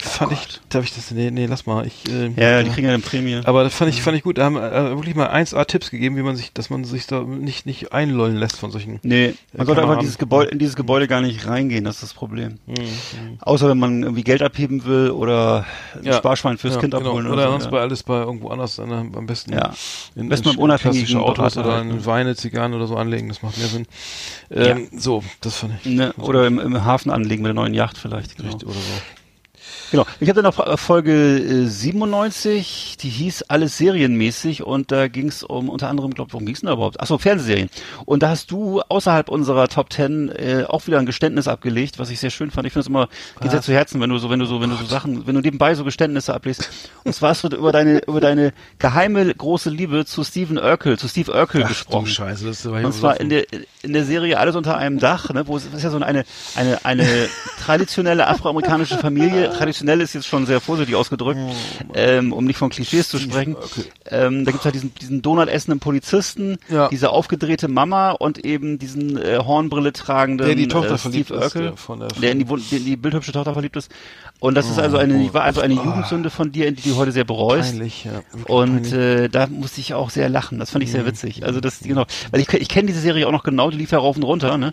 Fand ich, da habe ich das, nee, nee, lass mal, ich, äh, Ja, ja, die kriegen ja eine Prämie. aber das fand ich, fand ich gut. Da haben äh, wirklich mal 1A Tipps gegeben, wie man sich, dass man sich da nicht, nicht einlullen lässt von solchen. Nee, man Äh, sollte einfach dieses Gebäude, in dieses Gebäude gar nicht reingehen, das ist das Problem. Mhm. Außer wenn man irgendwie Geld abheben will oder ein Ja. Sparschwein fürs Ja, Kind genau. abholen Oder, oder, so. sonst ja. bei alles bei irgendwo anders, äh, am besten Ja. in, Besten in beim unabhängigen Autos Berater oder halt, in ne? Weine, Zigarren oder so anlegen, das macht mehr Sinn. Ähm, So, das fand ich. Ne, oder im, im Hafen anlegen mit der neuen Yacht vielleicht. Genau. Richtig, oder so. Genau. Ich dann noch äh, Folge äh, 97, die hieß alles serienmäßig und da ging es um unter anderem, glaube worum ging es denn überhaupt? Achso, Fernsehserien. Und da hast du außerhalb unserer Top Ten äh, auch wieder ein Geständnis abgelegt, was ich sehr schön fand. Ich finde es immer, geht sehr zu Herzen, wenn du so, wenn du so, wenn du so Sachen, wenn du nebenbei so Geständnisse ablegst. Und zwar hast du über deine, über deine geheime große Liebe zu Stephen Urkel, zu Steve Urkel Ach, gesprochen. du Scheiße, das war Und zwar in der, in der Serie Alles unter einem Dach, ne, wo es ist ja so eine, eine, eine traditionelle afroamerikanische Familie, traditionell ist jetzt schon sehr vorsichtig ausgedrückt, ähm, um nicht von Klischees zu sprechen. Ähm, da gibt's halt diesen, diesen Donut essenden Polizisten, Ja. diese aufgedrehte Mama und eben diesen äh, Hornbrille tragenden Der in die Tochter äh, Steve ist, Urkel, der von der- der in die, der in die bildhübsche Tochter verliebt ist. Und das ist also eine, war also eine Jugendsünde von dir, die du heute sehr bereust. Peinlich, ja. Wirklich Und peinlich. äh, da musste ich auch sehr lachen. Das fand ich sehr Mhm. witzig. Also das genau, weil ich, ich kenne diese Serie auch noch genau. Die lief ja rauf und runter. Ne?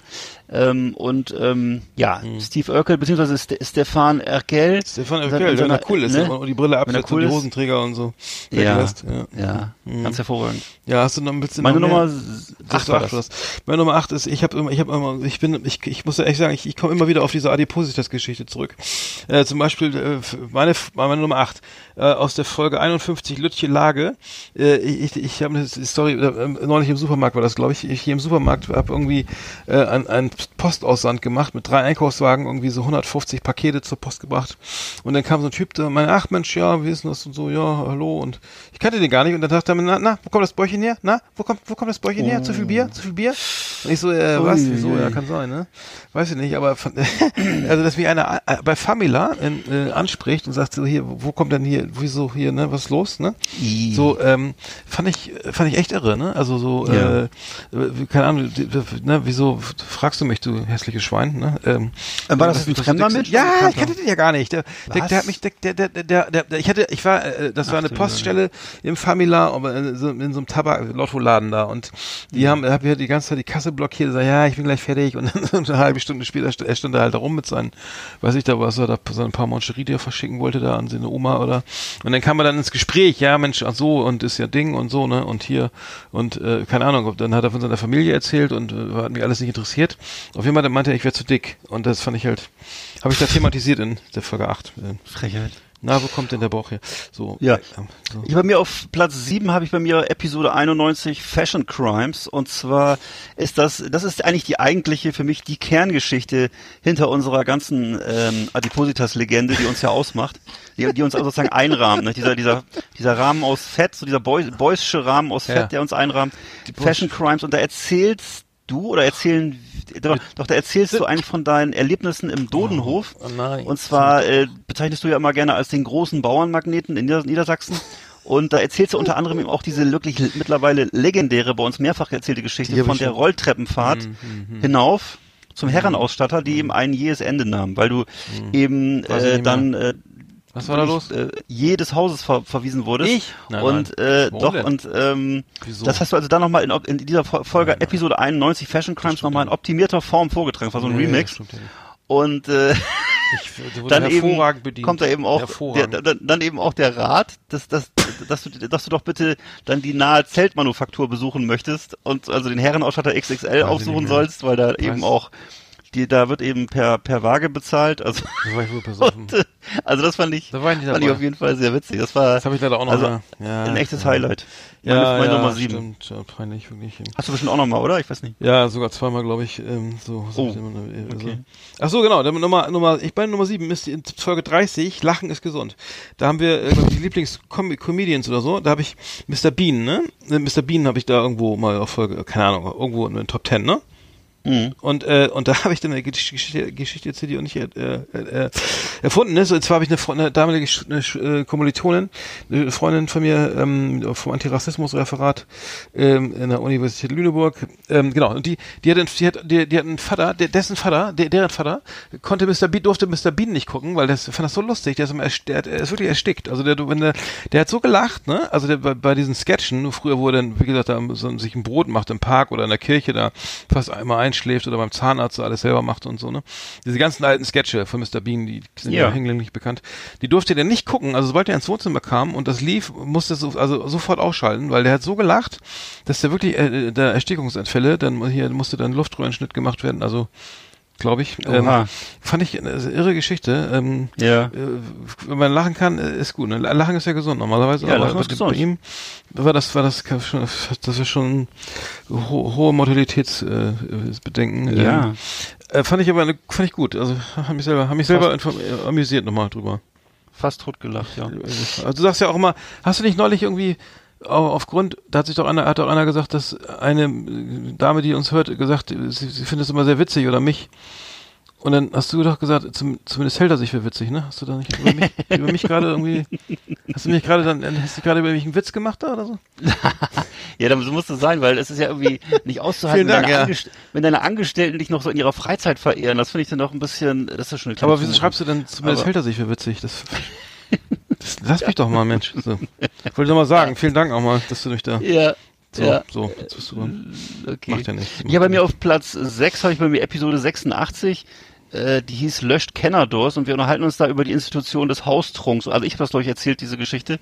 Ähm, und ähm, ja, Mhm. Steve Urkel beziehungsweise Ste Stefan Erkel. Stefan Urkel, wenn er cool ist ne? und die Brille absetzt cool und die. Hosenträger und so Ja, weglässt. Ja. ja, Mhm. ganz hervorragend. ja, hast du noch ein bisschen Meine noch? Nummer Ach, 8 war das. Meine Nummer 8 ist, ich habe immer, ich habe immer, ich bin, ich, ich muss ehrlich sagen, ich, ich komme immer wieder auf diese Adipositas-Geschichte zurück. Äh, zum Beispiel äh, meine, meine Nummer 8 äh, aus der Folge 51 Lütche Lage. Äh, ich ich habe eine Story, äh, neulich im Supermarkt war das, glaube ich. Ich hier im Supermarkt habe irgendwie äh, ein, ein Postaussand gemacht mit drei Einkaufswagen, irgendwie so 150 Pakete zur Post gebracht. Und dann kam so ein Typ, der meinte, ach Mensch, ja, wie ist denn das und so, ja, hallo. Und ich kannte den gar nicht. Und dann dachte er mir, na, na, wo kommt das Bäuchchen her? Na, wo kommt, wo kommt das Bäuchchen her? Zu viel Bier? Zu viel Bier? Und ich so, äh, was? Ui, Wieso? ui. Ja, kann sein, ne? Weiß ich nicht, aber also dass mich einer äh, bei Famila in, äh, anspricht und sagt so hier, wo kommt denn hier, wieso hier, ne, was ist los, ne? So, ähm, fand ich, fand ich echt irre, ne? Also so, Ja. äh, äh, keine Ahnung, ne, wieso fragst du mich, du hässliches Schwein, ne? Ähm, Äh, war das was- ein Fremder Mensch? Ja, ich kannte den ja gar nicht. Der, der, der hat mich, der, der, der, der, der, der ich hatte, ich war, äh, das war eine Poststelle im Famila, aber in so, in so einem Tabak-Lottoladen da und Mhm. die haben, hab ja die ganze Zeit die Kasse blockiert, sag, ja, ich bin gleich fertig und dann eine halbe Stunde später, er stand da halt da rum mit seinen, weiß ich da, was er da, so ein paar Moncherie, die er verschicken wollte da an seine Oma oder, und dann kam er dann ins Gespräch, ja, Mensch, ach so, und ist ja Ding und so, ne, und hier, und, äh, keine Ahnung, dann hat er von seiner Familie erzählt und äh, hat mich alles nicht interessiert. Auf jeden Fall meinte er, ich wäre zu dick und das fand ich halt, habe ich da thematisiert in der Folge 8. Äh, Frechheit. Na, wo kommt denn der Bauch her? So. Ja. äh, so. Ich bei mir auf Platz 7 habe ich bei mir Episode 91 Fashion Crimes und zwar ist das das ist eigentlich die eigentliche für mich die Kerngeschichte hinter unserer ganzen ähm, Adipositas Legende, die uns ja ausmacht, die, die uns also sozusagen einrahmt, ne? dieser dieser dieser Rahmen aus Fett, so dieser Boy, Boysche Rahmen aus Fett, Ja. der uns einrahmt. Fashion Crimes und da erzählst du oder erzählen doch, doch da erzählst du eigentlich von deinen Erlebnissen im Dodenhof. Oh nein. Und zwar äh, bezeichnest du ja immer gerne als den großen Bauernmagneten in Nieder Niedersachsen. Und da erzählst du unter anderem eben auch diese wirklich mittlerweile legendäre, bei uns mehrfach erzählte Geschichte von der Rolltreppenfahrt hinauf zum Herrenausstatter, die eben ein jähes Ende nahm, weil du eben äh, dann äh, Was war da los? äh, jedes Hauses ver verwiesen wurdest. Ich? Nein, und äh, doch denn? und ähm, Wieso? das hast du also dann nochmal in, in dieser Fol- Folge Nein, nein. Episode 91 Fashion Crimes nochmal in optimierter Form vorgetragen, war so ein Nee, Remix. das ja. Und äh, Ich, dann eben bedient. kommt da eben auch der, dann, dann eben auch der Rat, dass, dass, dass, du, dass du doch bitte dann die nahe Zeltmanufaktur besuchen möchtest und also den Herrenausstatter XXL ich aufsuchen sollst, weil da eben auch die, da wird eben per per Waage bezahlt. Also, Da war ich wohl besoffen. und, äh, also das fand ich, Da war ich fand ich auf jeden Fall sehr witzig. Das war Das habe ich leider auch noch also. Ja, ein echtes ja. Highlight. Meine, Ja, meine ja, Nummer sieben. Stimmt, ja, peinlich, wirklich. Hast du bestimmt auch noch mal, oder? Ich weiß nicht. Ja, sogar zweimal, glaube ich. Ähm, so, so Oh, äh, okay. so. Ach so, genau. Dann Nummer, Nummer, ich bei Nummer sieben ist die in Folge 30. Lachen ist gesund. Da haben wir äh, die Lieblings-Comedians oder so. Da habe ich Mr. Bean, ne? Äh, Mr. Bean habe ich da irgendwo mal auf Folge, keine Ahnung, irgendwo in den Top 10, ne? Mhm. Und, äh, und da habe ich dann eine Gesch- Geschichte, Geschichte erzählt, die auch nicht äh, äh, erfunden ist. Und zwar habe ich eine, Fre- eine damalige eine äh, Kommilitonin, eine Freundin von mir ähm, vom Antirassismusreferat ähm, in der Universität Lüneburg. Ähm, genau, und die, die hat, einen, die hat, die, die hat einen Vater, der, dessen Vater, der, deren Vater, konnte Mr. Bean, durfte Mr. Bean nicht gucken, weil das fand das so lustig. Der ist, immer der, der ist wirklich erstickt. Also der, wenn der, der hat so gelacht, ne? Also der, bei, bei diesen Sketchen, früher er dann, wie gesagt, da so, sich ein Brot macht im Park oder in der Kirche, da fast einmal einschläft oder beim Zahnarzt so alles selber macht und so, ne? Diese ganzen alten Sketche von Mr. Bean, die sind ja, Ja. hinlänglich bekannt. Die durfte der nicht gucken. Also sobald er ins Wohnzimmer kam und das lief, musste so, also sofort ausschalten, weil der hat so gelacht, dass der wirklich äh, der Erstickungsanfälle, dann hier musste dann Luftröhrenschnitt gemacht werden. Also glaube ich. Ähm, fand ich eine irre Geschichte. Ähm, Ja. äh, wenn man lachen kann, äh, ist gut. Ne? Lachen ist ja gesund normalerweise. Ja, aber Lachen ist bei, gesund. bei ihm war das, war das schon, das ist schon ho hohe Mortalitätsbedenken. Äh. Ja. Ähm, äh, fand ich aber eine, fand ich gut. Also haben mich selber, haben mich selber äh, amüsiert nochmal drüber. Fast tot gelacht, ja. Also du sagst ja auch immer, hast du nicht neulich irgendwie aufgrund, da hat sich doch einer, hat doch einer gesagt, dass eine Dame, die uns hört, gesagt, sie, sie findet es immer sehr witzig oder mich. Und dann hast du doch gesagt, zum, zumindest hält er sich für witzig, ne? Hast du da nicht über mich, über mich gerade irgendwie, hast du mich gerade dann, hast du gerade über mich einen Witz gemacht da oder so? ja, dann muss das sein, weil es ist ja irgendwie nicht auszuhalten, Dank, wenn, deine ja. Wenn deine Angestellten dich noch so in ihrer Freizeit verehren. Das finde ich dann doch ein bisschen, das ist schon eine Aber wieso schreibst du denn, zumindest Aber- hält er sich für witzig? Das, das lass mich doch mal, Mensch. So. Ich wollte mal sagen, vielen Dank auch mal, dass du mich da, Ja, so, ja. so, jetzt bist du dran. Okay. Macht ja nichts. Ja, bei mir auf Platz 6 habe ich bei mir Episode 86, äh, die hieß Löscht Kennerdors und wir unterhalten uns da über die Institution des Haustrunks. Also ich habe das, glaube ich, erzählt, diese Geschichte.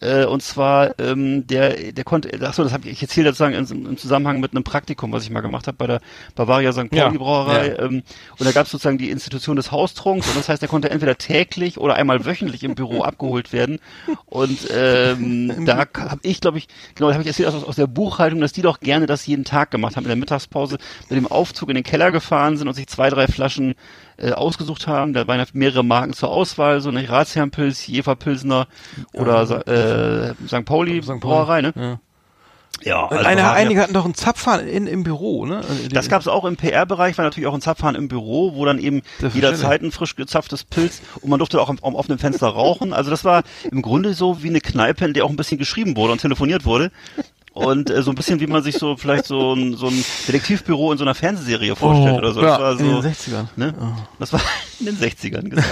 Äh, und zwar, ähm, der, der konnte, achso, das habe ich erzählt sozusagen im, im Zusammenhang mit einem Praktikum, was ich mal gemacht habe bei der Bavaria St. Pauli Ja, Brauerei. ja. Ähm, und da gab es sozusagen die Institution des Haustrunks und das heißt, er konnte entweder täglich oder einmal wöchentlich im Büro abgeholt werden. Und ähm, da habe ich, glaube ich, genau, da habe ich erzählt aus, aus der Buchhaltung, dass die doch gerne das jeden Tag gemacht haben, in der Mittagspause mit dem Aufzug in den Keller gefahren sind und sich zwei, drei Flaschen äh, ausgesucht haben. Da waren ja mehrere Marken zur Auswahl, so eine Ratsherrenpilz, Jefer-Pilsner oder Sa- äh, St. Pauli St. Pauli. Brauerei, ne? Ja. Ja, also Eine, einige hatten doch einen Zapfhahn in, im Büro, ne? das gab's auch im PR-Bereich, war natürlich auch ein Zapfhahn im Büro, wo dann eben jederzeit ein frisch gezapftes Pilz und man durfte auch am, am offenen Fenster rauchen. Also das war im Grunde so wie eine Kneipe, in der auch ein bisschen geschrieben wurde und telefoniert wurde. Und äh, so ein bisschen wie man sich so vielleicht so ein, so ein Detektivbüro in so einer Fernsehserie vorstellt oder so. Das Oh, ja, war in so, den 60ern. ne? Oh. Das war in den 60ern, genau.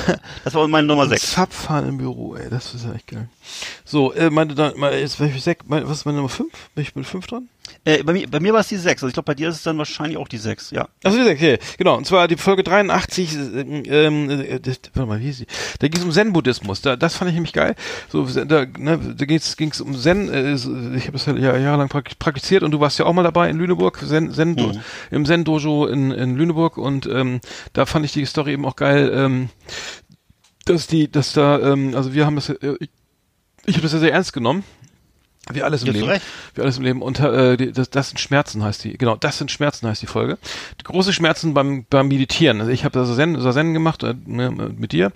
Das war meine Nummer 6. Zapfhahn im Büro, ey, das ist ja echt geil. So, äh, meine, da, meine jetzt, welche sechs, meine, was ist meine Nummer 5? Bin ich mit 5 dran? Äh, bei mir, bei mir war es die 6. Also ich glaube, bei dir ist es dann wahrscheinlich auch die 6, ja. Also wie gesagt, okay, genau. Und zwar die Folge 83, ähm, äh, das, warte mal, wie hieß die? Da ging es um Zen-Buddhismus. Da, das fand ich nämlich geil. So, da, ne, da ging es um Zen. Äh, ich habe das ja jahrelang prak- praktiziert und du warst ja auch mal dabei in Lüneburg, Zen, Zen Mhm. im Zen-Dojo in, in Lüneburg und ähm, da fand ich die Story eben auch geil. Ähm, dass die, dass da, ähm, also wir haben das, äh, ich, ich habe das ja sehr ernst genommen. Wie alles im Leben. Recht. Wie alles im Leben. Und äh, die, das, das sind Schmerzen heißt die. Genau, das sind Schmerzen heißt die Folge. Die große Schmerzen beim beim Meditieren. Also ich habe da Zen, Zen gemacht äh, ne, mit dir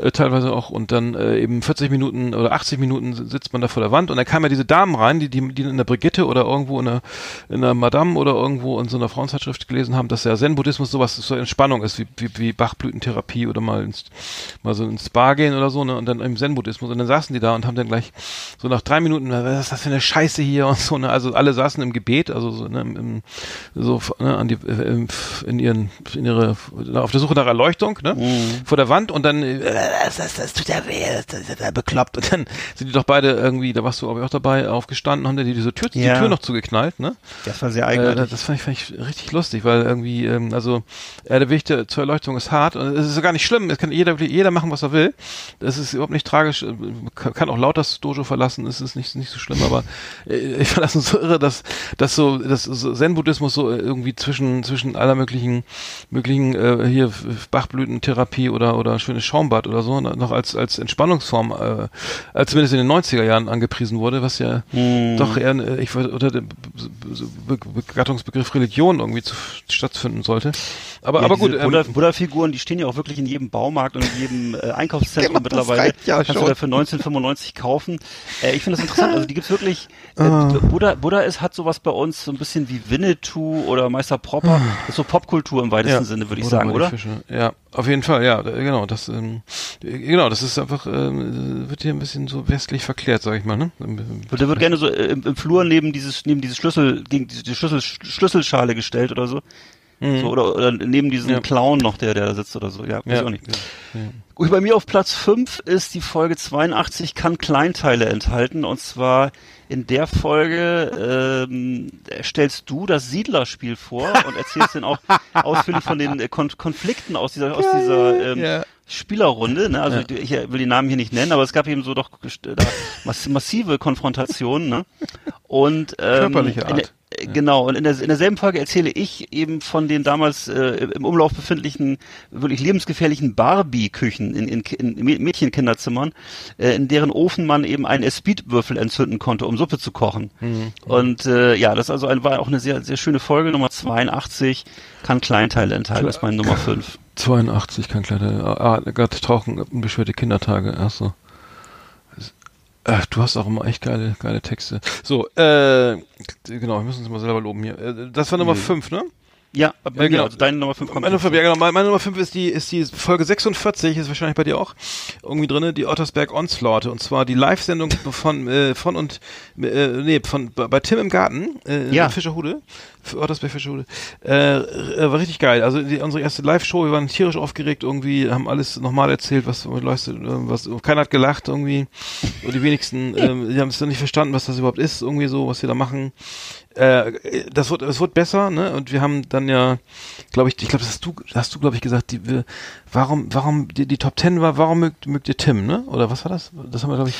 äh, teilweise auch. Und dann äh, eben 40 Minuten oder 80 Minuten sitzt man da vor der Wand. Und dann kamen ja diese Damen rein, die die, die in der Brigitte oder irgendwo in der in der Madame oder irgendwo in so einer Frauenzeitschrift gelesen haben, dass der Zen-Buddhismus sowas so Entspannung ist wie wie, wie Bachblütentherapie oder mal ins mal so ins Spa gehen oder so ne und dann im Zen-Buddhismus. Und dann saßen die da und haben dann gleich so nach drei Minuten was ist das für eine Scheiße hier und so ne? Also alle saßen im Gebet also so ne, im, so ne, an die äh, in ihren in ihre auf der Suche nach Erleuchtung ne vor der Wand. Und dann äh, das, das, das tut ja weh das, das ist ja bekloppt und dann sind die doch beide irgendwie da warst du aber auch dabei aufgestanden haben die diese Tür Ja. die Tür noch zugeknallt ne Das war sehr äh, eigenartig. das fand ich, fand ich richtig lustig, weil irgendwie, ähm, also äh, der Weg der, zur Erleuchtung ist hart und es ist gar nicht schlimm. Es kann jeder, jeder machen, was er will. Das ist überhaupt nicht tragisch. Äh, Man kann, auch laut das Dojo verlassen, es ist nicht, nicht so schlimm, aber äh, ich fand das so irre, dass, dass so, dass so Zen-Buddhismus so äh, irgendwie zwischen, zwischen aller möglichen, möglichen, äh, hier Bachblütentherapie oder, oder schönes Schaumbad oder so, noch als, als Entspannungsform, äh, als zumindest in den 90er Jahren angepriesen wurde, was ja Hm. doch eher, äh, ich würde unter dem Be- Be- Gattungsbegriff Religion irgendwie zu, stattfinden sollte. Aber, Ja, aber diese gut, ähm, Buddha, Buddha-Figuren, die stehen ja auch wirklich in jedem Baumarkt und in jedem äh, Einkaufszentrum Ja, das mittlerweile. reicht ja Kannst schon. du da für 1995 kaufen. Äh, ich finde das interessant. Also die gibt's wirklich. Äh, Ah. Buddha, Buddha ist, hat sowas bei uns so ein bisschen wie Winnetou oder Meister Propper. Das ist so Popkultur im weitesten Sinne, würde ich sagen, mal die oder? Fische. Ja, auf jeden Fall, ja, da- genau, das, ähm, genau, das ist einfach, ähm, wird hier ein bisschen so westlich verklärt, sag ich mal, ne? Und der wird gerne so äh, im, im Flur neben dieses, neben dieses Schlüssel, gegen diese die Schlüssel, Schlüsselschale gestellt oder so. So, oder, oder neben diesem Mhm. Ja. Clown noch, der, der da sitzt oder so. Ja, weiß Ja, ich auch nicht. ja. Gut, bei mir auf Platz 5 ist die Folge 82 kann Kleinteile enthalten und zwar in der Folge ähm, stellst du das Siedlerspiel vor und erzählst dann auch ausführlich von den äh, Kon Konflikten aus dieser aus dieser ähm, Ja. Spielerrunde. Ne? Also Ja. ich, ich will die Namen hier nicht nennen, aber es gab eben so doch da mass massive Konfrontationen. Ne? Und ähm, Körperliche Art. Genau, und in, der, in derselben Folge erzähle ich eben von den damals äh, im Umlauf befindlichen, wirklich lebensgefährlichen Barbie-Küchen in, in, in Mädchenkinderzimmern, äh, in deren Ofen man eben einen Speedwürfel entzünden konnte, um Suppe zu kochen. Mhm. Und äh, ja, das also ein, war auch eine sehr, sehr schöne Folge, Nummer 82, kann Kleinteile enthalten, das ist meine Nummer 5. 82 kann kleiner, ah, Gott, tauchen, unbeschwerte Kindertage, ach so. Ach, du hast auch immer echt geile, geile Texte. So, äh, genau, wir müssen uns mal selber loben hier. Äh, Das war Nummer Mhm. 5, ne? Ja, Ja, genau. also deine Nummer 5 kommt. Meine, Nummer fünf, ja, genau. meine, meine Nummer 5 ist die, ist die Folge 46, ist wahrscheinlich bei dir auch irgendwie drinne, die Ottersberg Onslaught. Und zwar die Live-Sendung von, äh, von und, äh, nee, von, bei Tim im Garten, äh, Ja. in Fischerhude. Für Ottersberg Fischerhude. Äh, äh, war richtig geil. Also die, unsere erste Live-Show, wir waren tierisch aufgeregt irgendwie, haben alles nochmal erzählt, was, Leute, äh, was, keiner hat gelacht irgendwie. Und die wenigsten, äh, die haben es dann nicht verstanden, was das überhaupt ist, irgendwie so, was wir da machen äh, das wird, es wird besser, ne? Und wir haben dann ja, glaube ich, ich glaube, das hast du, hast du, glaube ich, gesagt, die, warum, warum die, die Top Ten war, warum mögt, mögt ihr Tim, ne? Oder was war das? Das haben wir, glaube ich,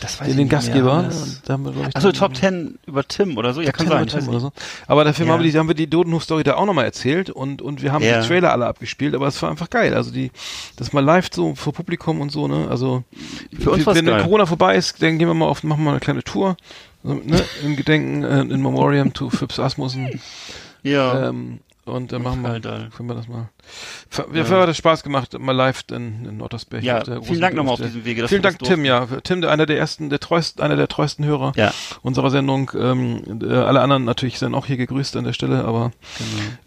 das den, den Gastgeber. Das, da haben wir, glaub ich, Achso, Top 10 über Tim oder so? Ja, kann sein. Tim weiß oder so. Aber dafür Ja. haben wir die, haben wir die Dodenhof-Story da auch nochmal erzählt und, und wir haben Ja. die Trailer alle abgespielt, aber es war einfach geil. Also die, das mal live so vor Publikum und so, ne? Also, Für uns wenn geil. Corona vorbei ist, dann gehen wir mal auf, machen wir mal eine kleine Tour, so, ne? Im Gedenken, äh, in Memoriam to Phipps Asmussen. Ja. Ähm, und dann machen wir, können wir das mal. Ver- Ja. hat es Spaß gemacht, mal live in, in Ottersberg. Ja, vielen Dank nochmal auf diesem Wege, Vielen wir Dank, Tim, ja. Tim, der einer der ersten, der treuesten, einer der treuesten Hörer Ja. unserer Sendung. Ähm, äh, alle anderen natürlich sind auch hier gegrüßt an der Stelle, aber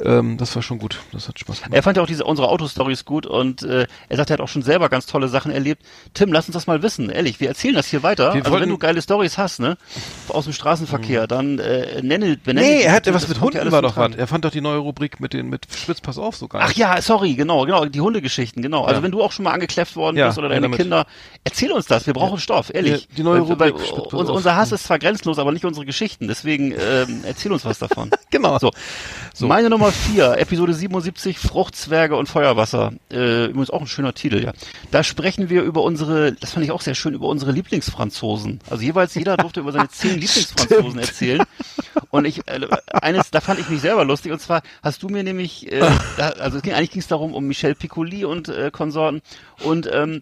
ähm, das war schon gut. Das hat Spaß gemacht. Er fand ja auch diese unsere Autostories gut und äh, er sagt, er hat auch schon selber ganz tolle Sachen erlebt. Tim, lass uns das mal wissen, ehrlich. Wir erzählen das hier weiter. Wir also wollten- wenn du geile Stories hast, ne, aus dem Straßenverkehr, dann äh, nenne, benenne. Nee, er hat was mit Hunden war doch was. Er fand doch die neue Rubrik mit den mit Spitz, pass auf so geil. Ach ja, sorry, genau, genau, die Hundegeschichten, genau. Also Ja. wenn du auch schon mal angekläfft worden Ja, bist oder ja, deine. Kinder, erzähl uns das. Wir brauchen Stoff, ehrlich. Ja, die neue Weil- weil Rubrik, auf. unser Hass ist zwar grenzlos, aber nicht unsere Geschichten. Deswegen ähm, erzähl uns was davon. Genau. So. So. Meine Nummer vier, Episode 77, Fruchtzwerge und Feuerwasser. Äh, übrigens auch ein schöner Titel, ja. Da sprechen wir über unsere, das fand ich auch sehr schön, über unsere Lieblingsfranzosen. Also jeweils jeder durfte über seine zehn Lieblingsfranzosen erzählen. Und ich, äh, eines, da fand ich mich selber lustig, und zwar hast du mir nämlich, äh, da, also ging, eigentlich ging es darum, um Michel Piccoli und äh, Konsorten. Und ähm,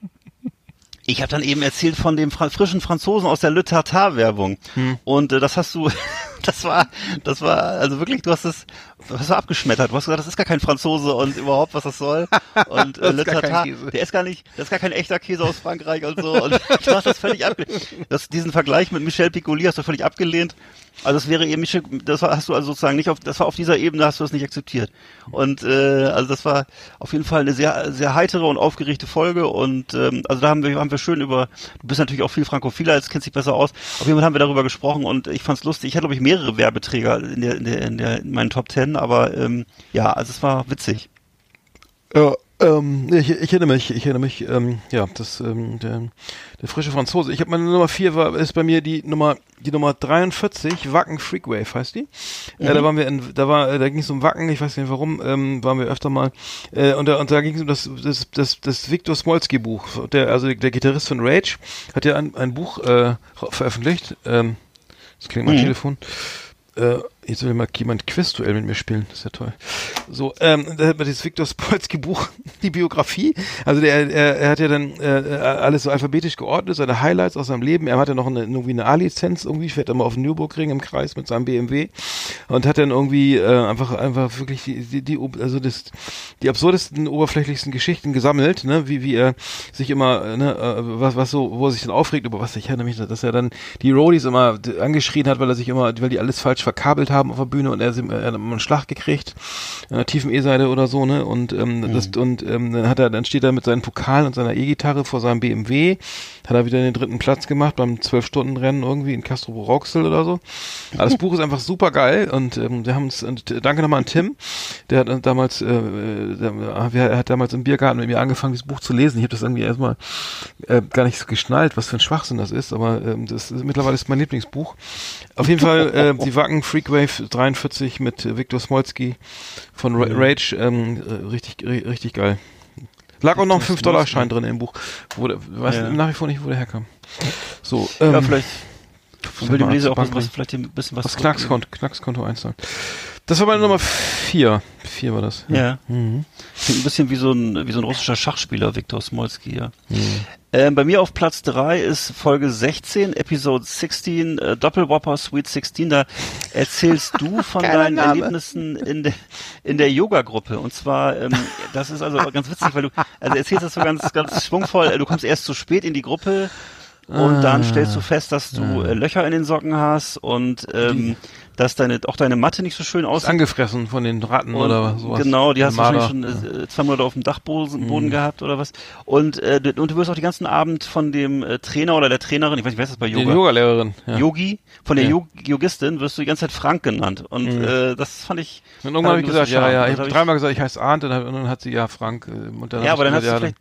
ich habe dann eben erzählt von dem Fra frischen Franzosen aus der Le Tartar-Werbung. Und äh, das hast du, das war, das war, also wirklich, du hast es, hast es abgeschmettert. Du hast gesagt, das ist gar kein Franzose und überhaupt, was das soll. Und äh, Das Le Käse. der ist gar nicht, das ist gar kein echter Käse aus Frankreich und so. Und du hast das völlig abgelehnt. Das, diesen Vergleich mit Michel Piccoli hast du völlig abgelehnt. Also es wäre eben Michel, das war, hast du also sozusagen nicht auf, das war auf dieser Ebene hast du das nicht akzeptiert. Und äh, also das war auf jeden Fall eine sehr, sehr heitere und aufgeregte Folge. Und ähm, also da haben wir, haben wir schön über, du bist natürlich auch viel Frankophiler, jetzt kennst dich besser aus. Auf jeden Fall haben wir darüber gesprochen und ich fand's lustig. Ich hatte, glaube ich, mehrere Werbeträger in der, in der, in der, in meinen Top Ten, aber ähm, ja, also es war witzig. Ja, ähm, ich, ich erinnere mich, ich erinnere mich, ähm, ja, das, ähm, der, der frische Franzose. Ich habe meine Nummer 4 war, ist bei mir die Nummer, die Nummer 43, Wacken Freakwave heißt die. Äh, da waren wir in, da war, äh, da ging es um Wacken, ich weiß nicht warum, ähm, waren wir öfter mal, äh, und da, und da ging es um das, das, das, das Viktor Smolski Buch, der, also der Gitarrist von Rage, hat ja ein, ein Buch, äh, veröffentlicht, ähm, das klingt mein Mhm. Telefon. Äh, jetzt will mal jemand Quizduell mit mir spielen, das ist ja toll. So, ähm, da hat man dieses Viktor Spolsky Buch, die Biografie. Also der, er, er hat ja dann äh, alles so alphabetisch geordnet, seine Highlights aus seinem Leben. Er hatte noch eine, irgendwie eine A-Lizenz irgendwie, fährt immer auf den Nürburgring im Kreis mit seinem BMW und hat dann irgendwie äh, einfach einfach wirklich die, die, die also das die absurdesten, oberflächlichsten Geschichten gesammelt, ne, wie wie er sich immer äh, ne, äh, was was so, wo er sich dann aufregt, über was ich erinnere mich, dass er dann die Roadies immer angeschrien hat, weil er sich immer, weil die alles falsch verkabelt haben auf der Bühne und er, er hat einen Schlag gekriegt, an der tiefen E-Seite oder so, ne, und ähm, das und ähm, dann hat er, dann steht er mit seinen Pokalen und seiner E-Gitarre vor seinem BMW, hat er wieder den dritten Platz gemacht beim zwölf Stunden Rennen irgendwie in Castro Rauxel oder so. Aber das Buch ist einfach super geil und ähm, wir haben uns und äh, danke nochmal an Tim, der hat äh, damals äh, äh, der, er hat damals im Biergarten mit mir angefangen, dieses Buch zu lesen. Ich habe das irgendwie erstmal äh, gar nicht so geschnallt, was für ein Schwachsinn das ist, aber ähm, das ist, mittlerweile ist mein Lieblingsbuch. Auf jeden Fall äh, die Wacken Freakwave 43 mit Viktor Smolski von Ra Rage, ähm, äh, richtig ri- richtig geil. Lag auch noch ein Viktor 5-Dollar-Schein drin im Buch. Wo der, weiß Ja. nach wie vor nicht, wo der herkam. So, ähm, ja, vielleicht will dem Leser auch was, vielleicht ein bisschen was. das Knackskonto, Knackskonto einzahlen. Das war meine Nummer 4. 4 war das. Ja. Mhm. Klingt ein bisschen wie so ein, wie so ein russischer Schachspieler, Viktor Smolski, ja. Mhm. Ähm, bei mir auf Platz 3 ist Folge 16, Episode 16, äh, Doppelwhopper Sweet 16. Da erzählst du von deinen Name. Erlebnissen in der, in der Yoga-Gruppe. Und zwar, ähm, das ist also ganz witzig, weil du, also erzählst das so ganz, ganz schwungvoll. Äh, Du kommst erst zu spät in die Gruppe und dann stellst du fest, dass du äh, Löcher in den Socken hast und ähm, dass deine, auch deine Matte nicht so schön Ist aussieht. angefressen von den Ratten Und oder sowas. Genau, die hast du wahrscheinlich schon äh, zwei Monate auf dem Dachboden Mhm. Gehabt oder was. Und, äh, du- und du wirst auch den ganzen Abend von dem äh, Trainer oder der Trainerin, ich weiß nicht, wer ist das bei Die Yoga? Yogalehrerin. Ja. Yogi, von der Ja. Yog Yogistin wirst du die ganze Zeit Frank genannt. Und Mhm. äh, das fand ich. Und irgendwann habe ich gesagt, ja, ja, ich habe hab dreimal gesagt, ich heiße Arndt und dann, hat sie ja Frank. äh, Und dann Ja, hab aber dann hast gesagt, du ja, vielleicht,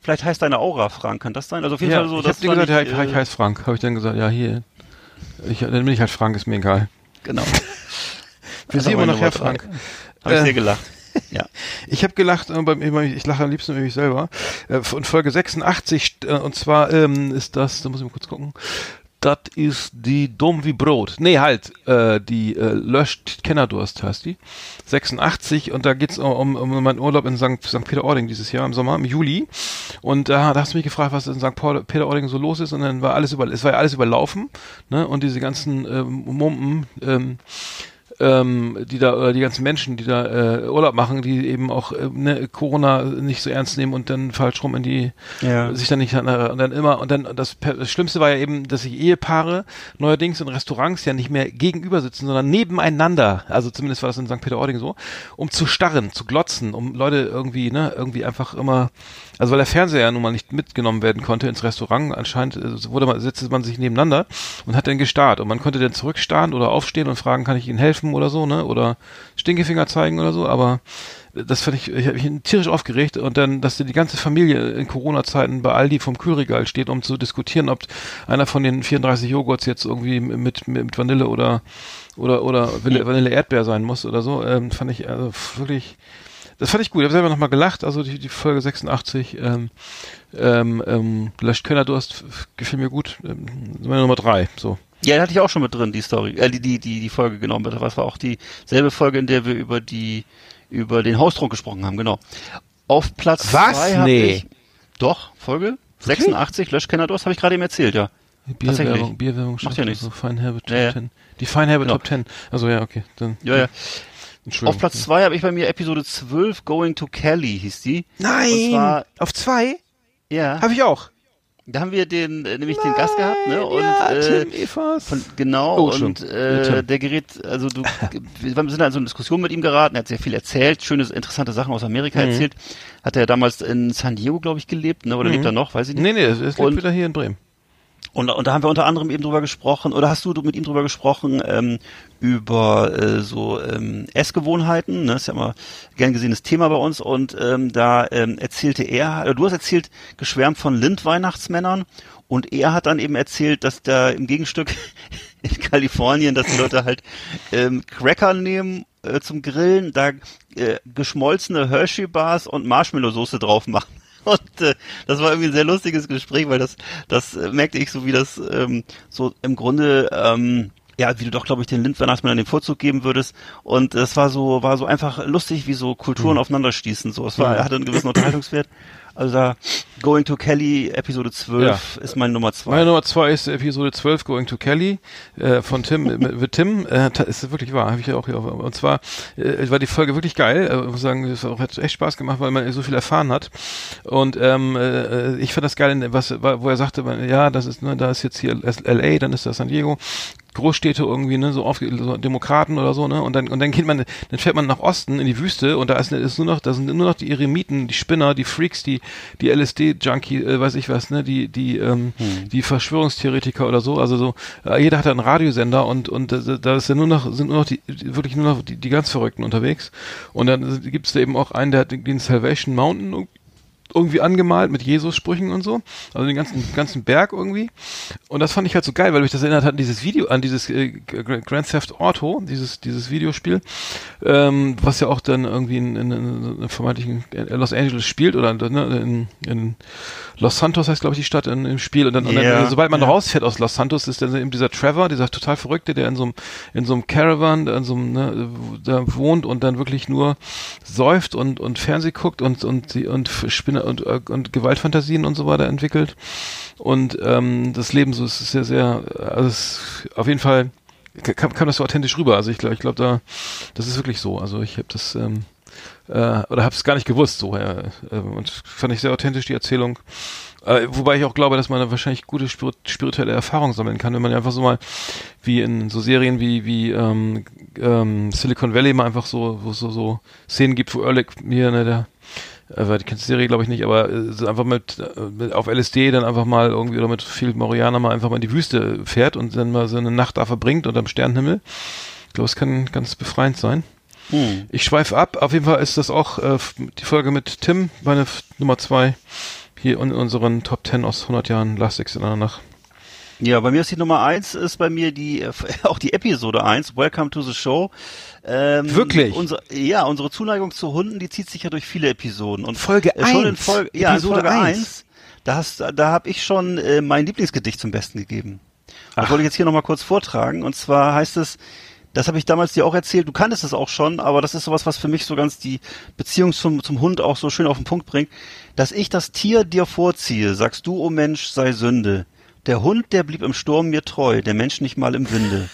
vielleicht heißt deine Aura Frank, kann das sein? Also auf jeden ja, Fall so, ich das habe dir gesagt, ja, ich, ich, ich äh, heiße Frank. Habe ich dann gesagt, ja, hier. Ich, dann bin ich halt Frank, ist mir egal. Genau. Wir sehen immer meine nachher. Frank. Habe ich Äh, sehr gelacht. Ja. Ich habe gelacht, äh, ich lache am liebsten über mich selber. Äh, von Folge 86, äh, und zwar ähm, ist das, da muss ich mal kurz gucken. Das ist die Dumm wie Brot. Nee, halt, äh, die äh, Löscht Kennerdurst heißt die. 86 und da geht's um, um, meinen Urlaub in St. St. Peter-Ording dieses Jahr im Sommer, im Juli. Und da, da hast du mich gefragt, was in St. Peter-Ording so los ist und dann war alles über, es war ja alles überlaufen, ne? Und diese ganzen ähm, Mumpen, ähm, ähm, die da, oder die ganzen Menschen, die da äh, Urlaub machen, die eben auch äh, ne, Corona nicht so ernst nehmen und dann falsch rum in die, Ja. sich dann nicht, an- und dann immer, und dann, das, das Schlimmste war ja eben, dass sich Ehepaare neuerdings in Restaurants ja nicht mehr gegenüber sitzen, sondern nebeneinander, also zumindest war das in St. Peter-Ording so, um zu starren, zu glotzen, um Leute irgendwie, ne, irgendwie einfach immer, also weil der Fernseher ja nun mal nicht mitgenommen werden konnte ins Restaurant, anscheinend äh, wurde man, setzte man sich nebeneinander und hat dann gestarrt. Und man konnte dann zurückstarren oder aufstehen und fragen, kann ich Ihnen helfen oder so, ne, oder Stinkefinger zeigen oder so, aber das fand ich, ich habe mich tierisch aufgeregt und dann, dass die ganze Familie in Corona-Zeiten bei Aldi vom Kühlregal steht, um zu diskutieren, ob einer von den 34 Joghurts jetzt irgendwie mit, mit Vanille oder oder oder Vanille, Vanille Erdbeer sein muss oder so, ähm, fand ich also wirklich, das fand ich gut. Ich habe selber nochmal gelacht, also die, die Folge 86, ähm, ähm, ähm, Löscht Könner-Durst f- gefiel mir gut. Ähm, meine Nummer drei, so. Ja, die hatte ich auch schon mit drin, die Story, äh, die, die, die, die Folge genommen. Das war auch dieselbe Folge, in der wir über die, über den Haustrunk gesprochen haben, genau. Auf Platz Was? zwei habe Nee. ich, doch, Folge 86, Löschkennerdurst, habe ich gerade eben erzählt, ja. Bierwerbung. Bierwerbung, Macht ja nichts. So Feinherbe Top Ja, ja. 10. Die Feinherbe Genau. Top 10. Also ja, okay, dann. Ja, ja. Auf Platz zwei habe ich bei mir Episode 12, Going to Kelly hieß die. Nein! Und zwar, auf zwei? ja, Habe ich auch. da haben wir den, äh, nämlich den Gast gehabt, ne? Und, ja, äh, Tim Evers. Von, genau, Oh, schon. und Ja, äh, Tim. der gerät, also du, wir sind also in Diskussion mit ihm geraten, er hat sehr viel erzählt, schöne, interessante Sachen aus Amerika Mhm. erzählt. Hat er damals in San Diego, glaube ich, gelebt, ne? oder Mhm. lebt er noch, weiß ich nicht. nee, nee, Und- lebt wieder hier in Bremen. Und, und da haben wir unter anderem eben drüber gesprochen, oder hast du mit ihm drüber gesprochen, ähm, über äh, so ähm, Essgewohnheiten, ne? ist ja immer gern gesehenes Thema bei uns, und ähm, da ähm, erzählte er, oder du hast erzählt, geschwärmt von Lind-Weihnachtsmännern, und er hat dann eben erzählt, dass da im Gegenstück in Kalifornien, dass die Leute halt ähm, Cracker nehmen äh, zum Grillen, da äh, geschmolzene Hershey-Bars und Marshmallow-Soße drauf machen. Und äh, das war irgendwie ein sehr lustiges Gespräch, weil das, das äh, merkte ich so, wie das ähm, so im Grunde, ähm, ja, wie du doch, glaube ich, den Lindweihnachtsmännern den Vorzug geben würdest. Und es war so, war so einfach lustig, wie so Kulturen Hm. aufeinander stießen. So, es war, hatte einen gewissen Unterhaltungswert. Also da Going to Kelly, Episode 12 ist meine Nummer zwei. Meine Nummer zwei ist Episode 12, Going to Kelly, äh, von Tim, mit, Tim, äh, ist wirklich wahr, habe ich ja auch hier auf, und zwar äh, war die Folge wirklich geil, äh, ich muss sagen, es hat echt Spaß gemacht, weil man so viel erfahren hat. Und ähm, äh, ich fand das geil, was, wo er sagte, ja, das ist, ne, da ist jetzt hier LA, dann ist das San Diego, Großstädte irgendwie, ne, so, auf, so Demokraten oder so, ne, und dann, und dann geht man, dann fährt man nach Osten in die Wüste und da ist, ist nur noch, da sind nur noch die Eremiten, die Spinner, die Freaks, die, die LSD-Junkie, äh, weiß ich was, ne, die, die, ähm, die Verschwörungstheoretiker oder so, also so, äh, jeder hat da einen Radiosender und, und äh, da ist ja nur noch, sind nur noch die, wirklich nur noch die, die ganz Verrückten unterwegs. Und dann gibt's da eben auch einen, der hat den, den Salvation Mountain irgendwie angemalt mit Jesus-Sprüchen und so. Also den ganzen, ganzen Berg irgendwie. Und das fand ich halt so geil, weil mich das erinnert hat an dieses Video, an dieses äh, Grand Theft Auto, dieses, dieses Videospiel, ähm, was ja auch dann irgendwie in, in, in, in vermeintlichen Los Angeles spielt oder ne, in, in Los Santos heißt, glaube ich, die Stadt in, im Spiel. Und dann, und dann sobald man ja. rausfährt aus Los Santos, ist dann eben dieser Trevor, dieser total Verrückte, der in so einem, in so einem Caravan, in so einem, ne, da wohnt und dann wirklich nur säuft und, und Fernseh guckt und, und, die- und Spinne und, äh, und Gewaltfantasien und so weiter entwickelt. Und ähm, das Leben so ist sehr, sehr, also es, auf jeden Fall kam, kam das so authentisch rüber. Also ich glaube, ich glaube da, das ist wirklich so. Also ich habe das ähm, äh, oder habe es gar nicht gewusst so. Äh, und fand ich sehr authentisch die Erzählung. Äh, wobei ich auch glaube, dass man da wahrscheinlich gute spirit spirituelle Erfahrungen sammeln kann, wenn man einfach so mal wie in so Serien wie wie ähm, ähm, Silicon Valley mal einfach so wo so so Szenen gibt, wo Ehrlich mir ne, der äh, die kennst die Serie glaube ich nicht, aber äh, so einfach mit, äh, mit auf LSD dann einfach mal irgendwie oder mit viel Moriana mal einfach mal in die Wüste fährt und dann mal so eine Nacht da verbringt unterm Sternenhimmel. Ich glaube, es kann ganz befreiend sein. Hm. Ich schweife ab. Auf jeden Fall ist das auch äh, die Folge mit Tim, meine F Nummer zwei hier in unseren Top 10 aus 100 Jahren Last Exit nach. Ja, bei mir ist die Nummer eins, ist bei mir die, auch die Episode eins. Welcome to the Show. Ähm, Wirklich? Unsere, ja, unsere Zuneigung zu Hunden, die zieht sich ja durch viele Episoden. Und Folge äh, schon in 1, Folge, ja, in Episode Folge 1. 1, da hast, da habe ich schon äh, mein Lieblingsgedicht zum Besten gegeben. Das Ach. wollte ich jetzt hier nochmal kurz vortragen. Und zwar heißt es, das habe ich damals dir auch erzählt, du kanntest es auch schon, aber das ist sowas, was für mich so ganz die Beziehung zum, zum Hund auch so schön auf den Punkt bringt. Dass ich das Tier dir vorziehe, sagst du, o Mensch, sei Sünde. Der Hund, der blieb im Sturm mir treu, der Mensch nicht mal im Winde.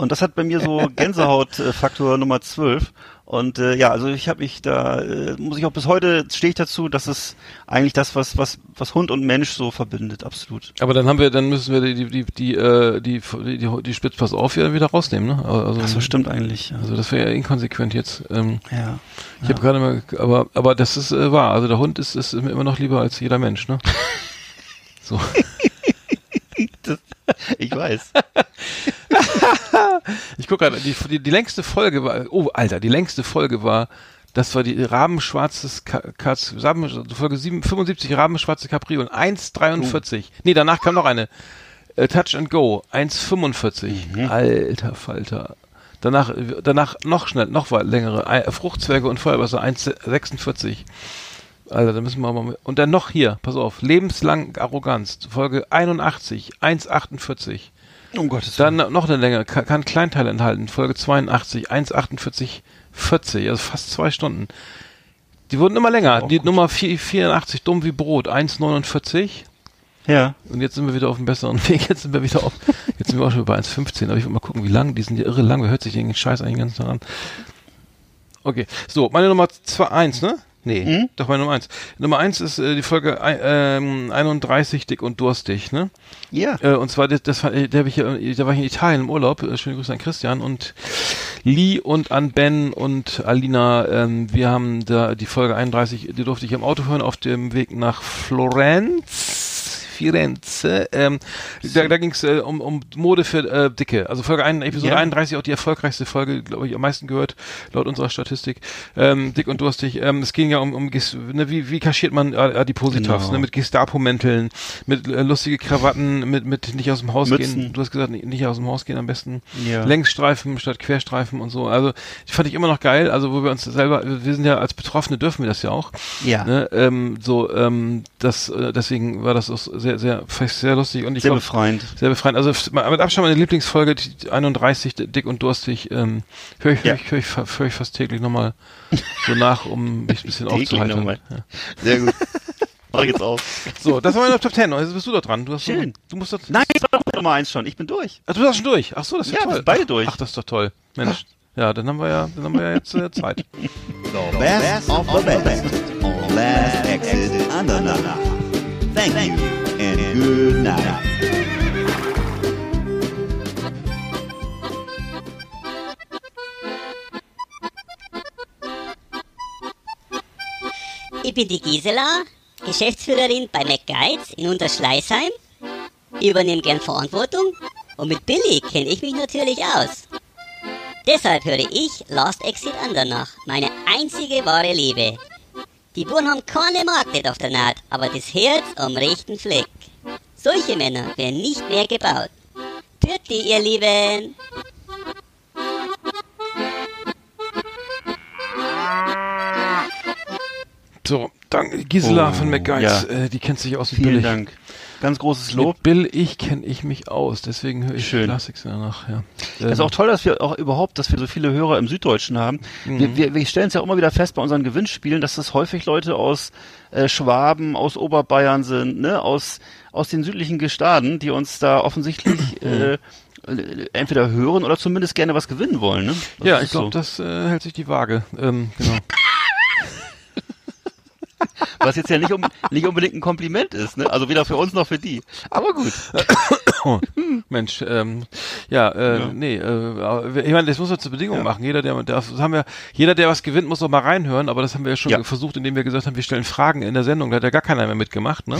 Und das hat bei mir so Gänsehaut-Faktor Nummer 12. Und äh, ja, also ich habe mich da, äh, muss ich auch bis heute, stehe ich dazu, dass es eigentlich das, was, was, was Hund und Mensch so verbindet, absolut. Aber dann haben wir, dann müssen wir die, die, die, äh, die, die, die, die Spitzpass auf wieder, wieder rausnehmen, ne? Also, Ach so, stimmt eigentlich. Ja. also das wäre ja inkonsequent jetzt. Ähm, ja. ich habe gerade mal, aber, aber das ist äh, wahr. Also der Hund ist, ist mir immer noch lieber als jeder Mensch, ne? So. Ich weiß. Ich gucke gerade, die, die, die längste Folge war, oh Alter, die längste Folge war, das war die Rabenschwarzes Ka- Katz, Folge 7, 75 Rabenschwarze Capri und 1,43. Nee, danach kam noch eine. Äh, Touch and Go, 1,45. Alter Falter. Danach, danach noch schnell, noch längere. Fruchtzwerge und Feuerwasser, 1,46. Alter, da müssen wir mal. Und dann noch hier, pass auf, lebenslang Arroganz, Folge 81, 1,48. Um Gottes Dann noch eine Länge, kann, kann Kleinteil enthalten, Folge 82, 1,48, 40, also fast zwei Stunden. Die wurden immer länger. Auch Die gut. Nummer 4, 84, dumm wie Brot, 1,49. Ja. Und jetzt sind wir wieder auf dem besseren Weg. Jetzt sind wir wieder auf, jetzt sind wir auch schon bei 1,15. Aber ich will mal gucken, wie lang, die sind ja irre lang. Wer hört sich den Scheiß eigentlich ganz an? Okay, so, meine Nummer 2, 1, ne? Nee, Mhm. doch meine Nummer 1. Nummer 1 ist äh, die Folge ähm, 31, dick und durstig, ne? Ja. Äh, und zwar, das, das war, äh, der hab ich, ja- da war ich in Italien im Urlaub. Äh, schöne Grüße an Christian und Lee und an Ben und Alina. Ähm, wir haben da die Folge 31, die durfte ich im Auto hören auf dem Weg nach Florenz. Firenze. Ähm, da da ging es äh, um, um Mode für äh, Dicke. Also Folge 1, Episode Ja. 31, auch die erfolgreichste Folge, glaube ich, am meisten gehört, laut unserer Statistik. Ähm, dick und durstig. Ähm, es ging ja um, um ne, wie, wie kaschiert man äh, Adipositas, Genau. ne, mit Gestapo-Mänteln, mit äh, lustige Krawatten, mit, mit nicht aus dem Haus Mützen. gehen. Du hast gesagt, nicht, nicht aus dem Haus gehen am besten. Ja. Längsstreifen statt Querstreifen und so. Also die fand ich immer noch geil. Also wo wir uns selber, wir sind ja als Betroffene dürfen wir das ja auch. Ja. Ne? Ähm, so, ähm, das, äh, deswegen war das auch sehr, sehr, fast sehr lustig und ich Sehr glaub, befreiend. sehr befreiend. Also mit Abstand meine Lieblingsfolge, die 31, dick und durstig, ähm, höre ich, Ja. hör ich, hör ich, hör ich fast täglich nochmal so nach, um mich ein bisschen aufzuhalten. Ja. Sehr gut. Mach ich jetzt auf. So, das war meine Top 10. Jetzt bist du da dran. Du hast Schön. Du musst das, Nein, das war doch Nummer eins schon. Ich bin durch. Ach, du bist schon durch. Ach so, das ist ja, Ja, toll. beide durch. Ach, das ist doch toll. Mensch. Ja, dann haben wir ja, dann haben wir ja jetzt äh, Zeit. The best of the best on Last Exit Andernach. Thank you and good night. Ich bin die Gisela, Geschäftsführerin bei McGuides in Unterschleißheim. Übernehme gern Verantwortung und mit Billy kenne ich mich natürlich aus. Deshalb höre ich Last Exit Andernach, meine einzige wahre Liebe. Die Buren haben keine Markt nicht auf der Naht, aber das Herz am rechten Fleck. Solche Männer werden nicht mehr gebaut. Pürti, ihr Lieben! So, danke. Gisela Oh, von McGuides, ja. äh, die kennt sich aus mit Vielen Billig. Dank. Ganz großes Lob. Mit Bill, ich kenne ich mich aus, deswegen höre ich Schön. Classics danach, ja. Es ist auch toll, dass wir auch überhaupt, dass wir so viele Hörer im Süddeutschen haben. Wir, wir, wir stellen es ja auch immer wieder fest bei unseren Gewinnspielen, dass das häufig Leute aus äh, Schwaben, aus Oberbayern sind, ne, aus aus den südlichen Gestaden, die uns da offensichtlich äh, entweder hören oder zumindest gerne was gewinnen wollen. Ne? Das ja, ich glaube, so. das äh, hält sich die Waage. Ähm, genau. Was jetzt ja nicht, um, nicht unbedingt ein Kompliment ist, ne? Also weder für uns noch für die. Aber gut. Mensch, ähm, ja, äh, Ja. nee, äh, ich meine, das muss man zur Bedingung machen. Jeder, der, das haben wir, jeder, der was gewinnt, muss doch mal reinhören. Aber das haben wir ja schon Ja. versucht, indem wir gesagt haben, wir stellen Fragen in der Sendung. Da hat ja gar keiner mehr mitgemacht, ne?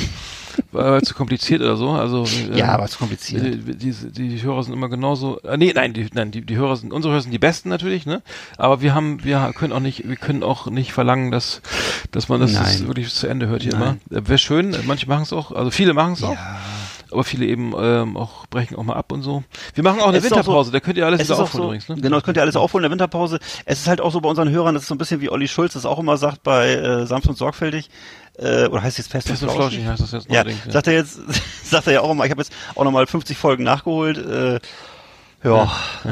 War zu kompliziert oder so. Also äh, Ja, aber zu kompliziert. Die, die, die Hörer sind immer genauso. Äh, nee, nein, die, nein, die, die Hörer sind unsere Hörer sind die besten natürlich, ne? Aber wir haben, wir können auch nicht, wir können auch nicht verlangen, dass, dass man das, das Nein. wirklich zu Ende hört hier Nein. immer. Äh, Wäre schön. Manche machen es auch, also viele machen es auch. Ja. Aber viele eben ähm, auch brechen auch mal ab und so. Wir machen auch eine Es auch Winterpause, so- da könnt ihr alles Es wieder auch aufholen so, übrigens. Ne? Genau, das könnt ihr alles aufholen in der Winterpause. Es ist halt auch so bei unseren Hörern, das ist so ein bisschen wie Olli Schulz das auch immer sagt bei äh, Sanft und Sorgfältig. Äh, oder heißt jetzt Fest, Fest und Flauschig? Heißt das jetzt Ja, ja. sagt er jetzt, sagt er ja auch immer, ich habe jetzt auch nochmal 50 Folgen nachgeholt. Äh, ja,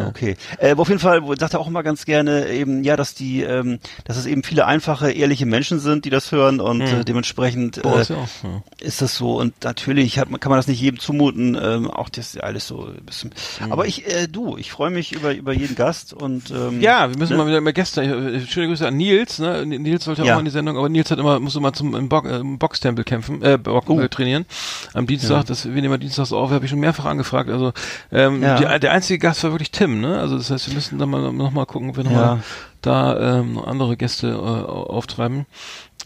okay. Äh, auf jeden Fall sagt er auch immer ganz gerne eben, ja, dass die, ähm, dass es eben viele einfache, ehrliche Menschen sind, die das hören und äh, dementsprechend Boah, äh, ist ja auch, ja. ist das so und natürlich hat, man- kann man das nicht jedem zumuten, ähm, auch das ist alles so ein bisschen. Aber ich, äh, du, ich freue mich über über jeden Gast und ähm, Ja, wir müssen ne? mal wieder mehr Gäste. äh, Schöne Grüße an Nils. Ne? Nils sollte Ja. auch mal in die Sendung, aber Nils hat immer muss immer zum im, Bo äh, im Boxtempel kämpfen, äh, Bo Oh. äh, trainieren. Am Dienstag, das wir nehmen dienstags auf, habe ich schon mehrfach angefragt. Also ähm, Ja. die, der einzige Gast war wirklich Tim. Ne? Also das heißt, wir müssen dann mal noch mal gucken, ob wir noch Ja. da ähm, andere Gäste äh, au- auftreiben.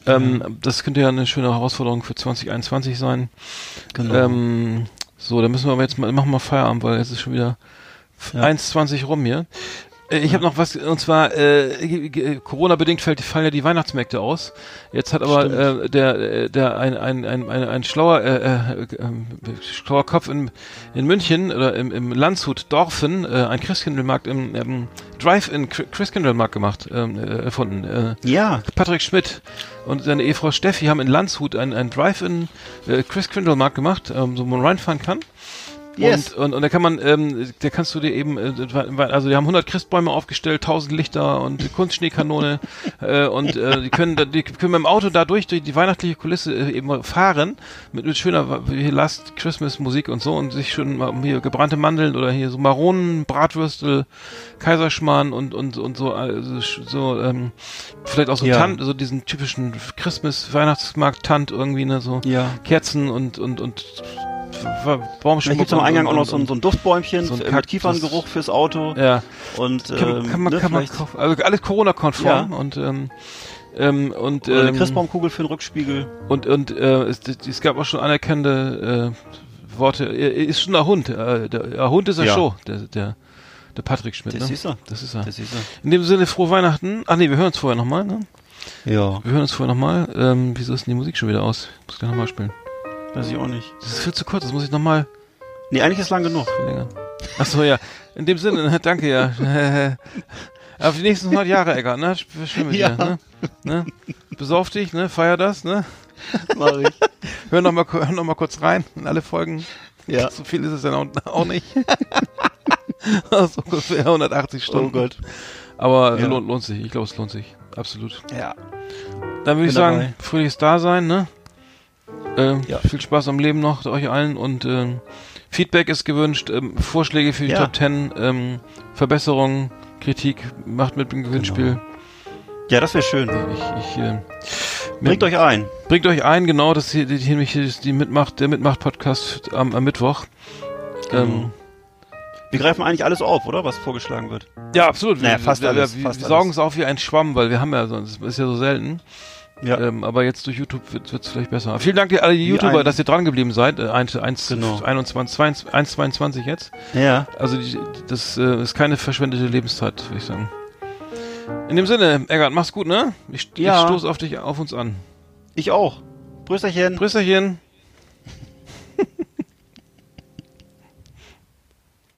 Ähm, Das könnte ja eine schöne Herausforderung für 2021 sein. Genau. Ähm, so, da müssen wir aber jetzt mal machen wir mal Feierabend, weil jetzt ist schon wieder Ja. 1,20 rum hier. Äh, Ich habe noch was, und zwar äh, Corona-bedingt fällt, fallen ja die Weihnachtsmärkte aus. Jetzt hat aber äh, der, äh, der ein, ein, ein, ein, ein schlauer, äh, äh, ähm, schlauer Kopf in, in München oder im, im Landshut Dorfen äh, ein Christkindlmarkt im, im Drive-in Chri- Christkindlmarkt gemacht, ähm, äh, erfunden. Äh, ja, Patrick Schmidt und seine Ehefrau Steffi haben in Landshut ein, ein Drive-in äh, Chris Crindle Markt gemacht, ähm, so man reinfahren kann. Yes. Und, und, und da kann man, ähm, da kannst du dir eben, äh, also die haben 100 Christbäume aufgestellt, 1000 Lichter und Kunstschneekanone äh, und äh, die können, da- die können mit dem Auto da durch, die weihnachtliche Kulisse äh, eben fahren mit, mit schöner Last Christmas Musik und so und sich schon mal hier gebrannte Mandeln oder hier so Maronen, Bratwürstel, Kaiserschmarrn und und und so also so ähm, vielleicht auch so Ja. Tant, so diesen typischen Christmas Weihnachtsmarkt Tant irgendwie ne so ja. Kerzen und und und Da gibt es am Eingang auch noch so ein, so ein Duftbäumchen so ein mit Kieferngeruch fürs Auto. ja Und kann, ähm, kann man ne, kann man kaufen. also alles Corona-konform Ja. und ähm, ähm, und oder eine ähm, Christbaumkugel für den Rückspiegel. und und äh, es, es gab auch schon anerkannte äh, Worte. Er ist schon ein Hund. Äh, der, der Hund ist er Ja. schon. Der der der Patrick Schmidt. Das ne? ist er. Das ist er. Das ist er. In dem Sinne frohe Weihnachten. Ach nee, wir hören uns vorher nochmal. Ne? Ja, Wir hören uns vorher nochmal. Ähm, wieso ist denn die Musik schon wieder aus? Muss gleich nochmal spielen. Weiß ich auch nicht. Das ist viel zu kurz. Das muss ich nochmal Nee, eigentlich ist lang genug. verlängern. Ach so, ja. In dem Sinne, ne, danke, ja. Auf die nächsten 100 Jahre, Eckart, ne? Schön mit Ja. dir, ne? ne? Besauf dich, ne? Feier das, ne? Mach ich. Hör noch mal, hör noch mal kurz rein in alle Folgen. Ja. So viel ist es dann auch, nicht. so ungefähr 180 Stunden. Oh Gott. Aber Ja. lohnt, lohnt sich. Ich glaube, es lohnt sich. Absolut. Ja. Dann würde ich sagen, dabei. fröhliches Dasein, ne? Ähm, Ja. Viel Spaß am Leben noch, euch allen und ähm, Feedback ist gewünscht, ähm, Vorschläge für die Ja. Top 10, ähm, Verbesserungen, Kritik, macht mit dem Gewinnspiel. Ja, das wäre schön. Ich, ich, äh, Bringt euch ein. bringt euch ein, genau, das hier, die, hier die Mitmacht, der Mitmacht-Podcast am, am Mittwoch. Genau. Ähm, Wir greifen eigentlich alles auf, oder? Was vorgeschlagen wird. ja, absolut. Naja, wir, fast wir, alles, wir, wir saugen es auf wie ein Schwamm, weil wir haben ja sonst, das ist ja so selten. Ja. Ähm, aber jetzt durch YouTube wird es vielleicht besser. Vielen Dank dir alle die YouTuber, ein- dass ihr dran geblieben seid. Äh, 1, 1, Genau. 21, 22, 1, 22 jetzt. Ja. Also die, das äh, ist keine verschwendete Lebenszeit, würde ich sagen. In dem Sinne, Eggert, mach's gut, ne? Ich, Ja. ich stoße auf dich, auf uns an. Ich auch. Brüsterchen. Prösterchen.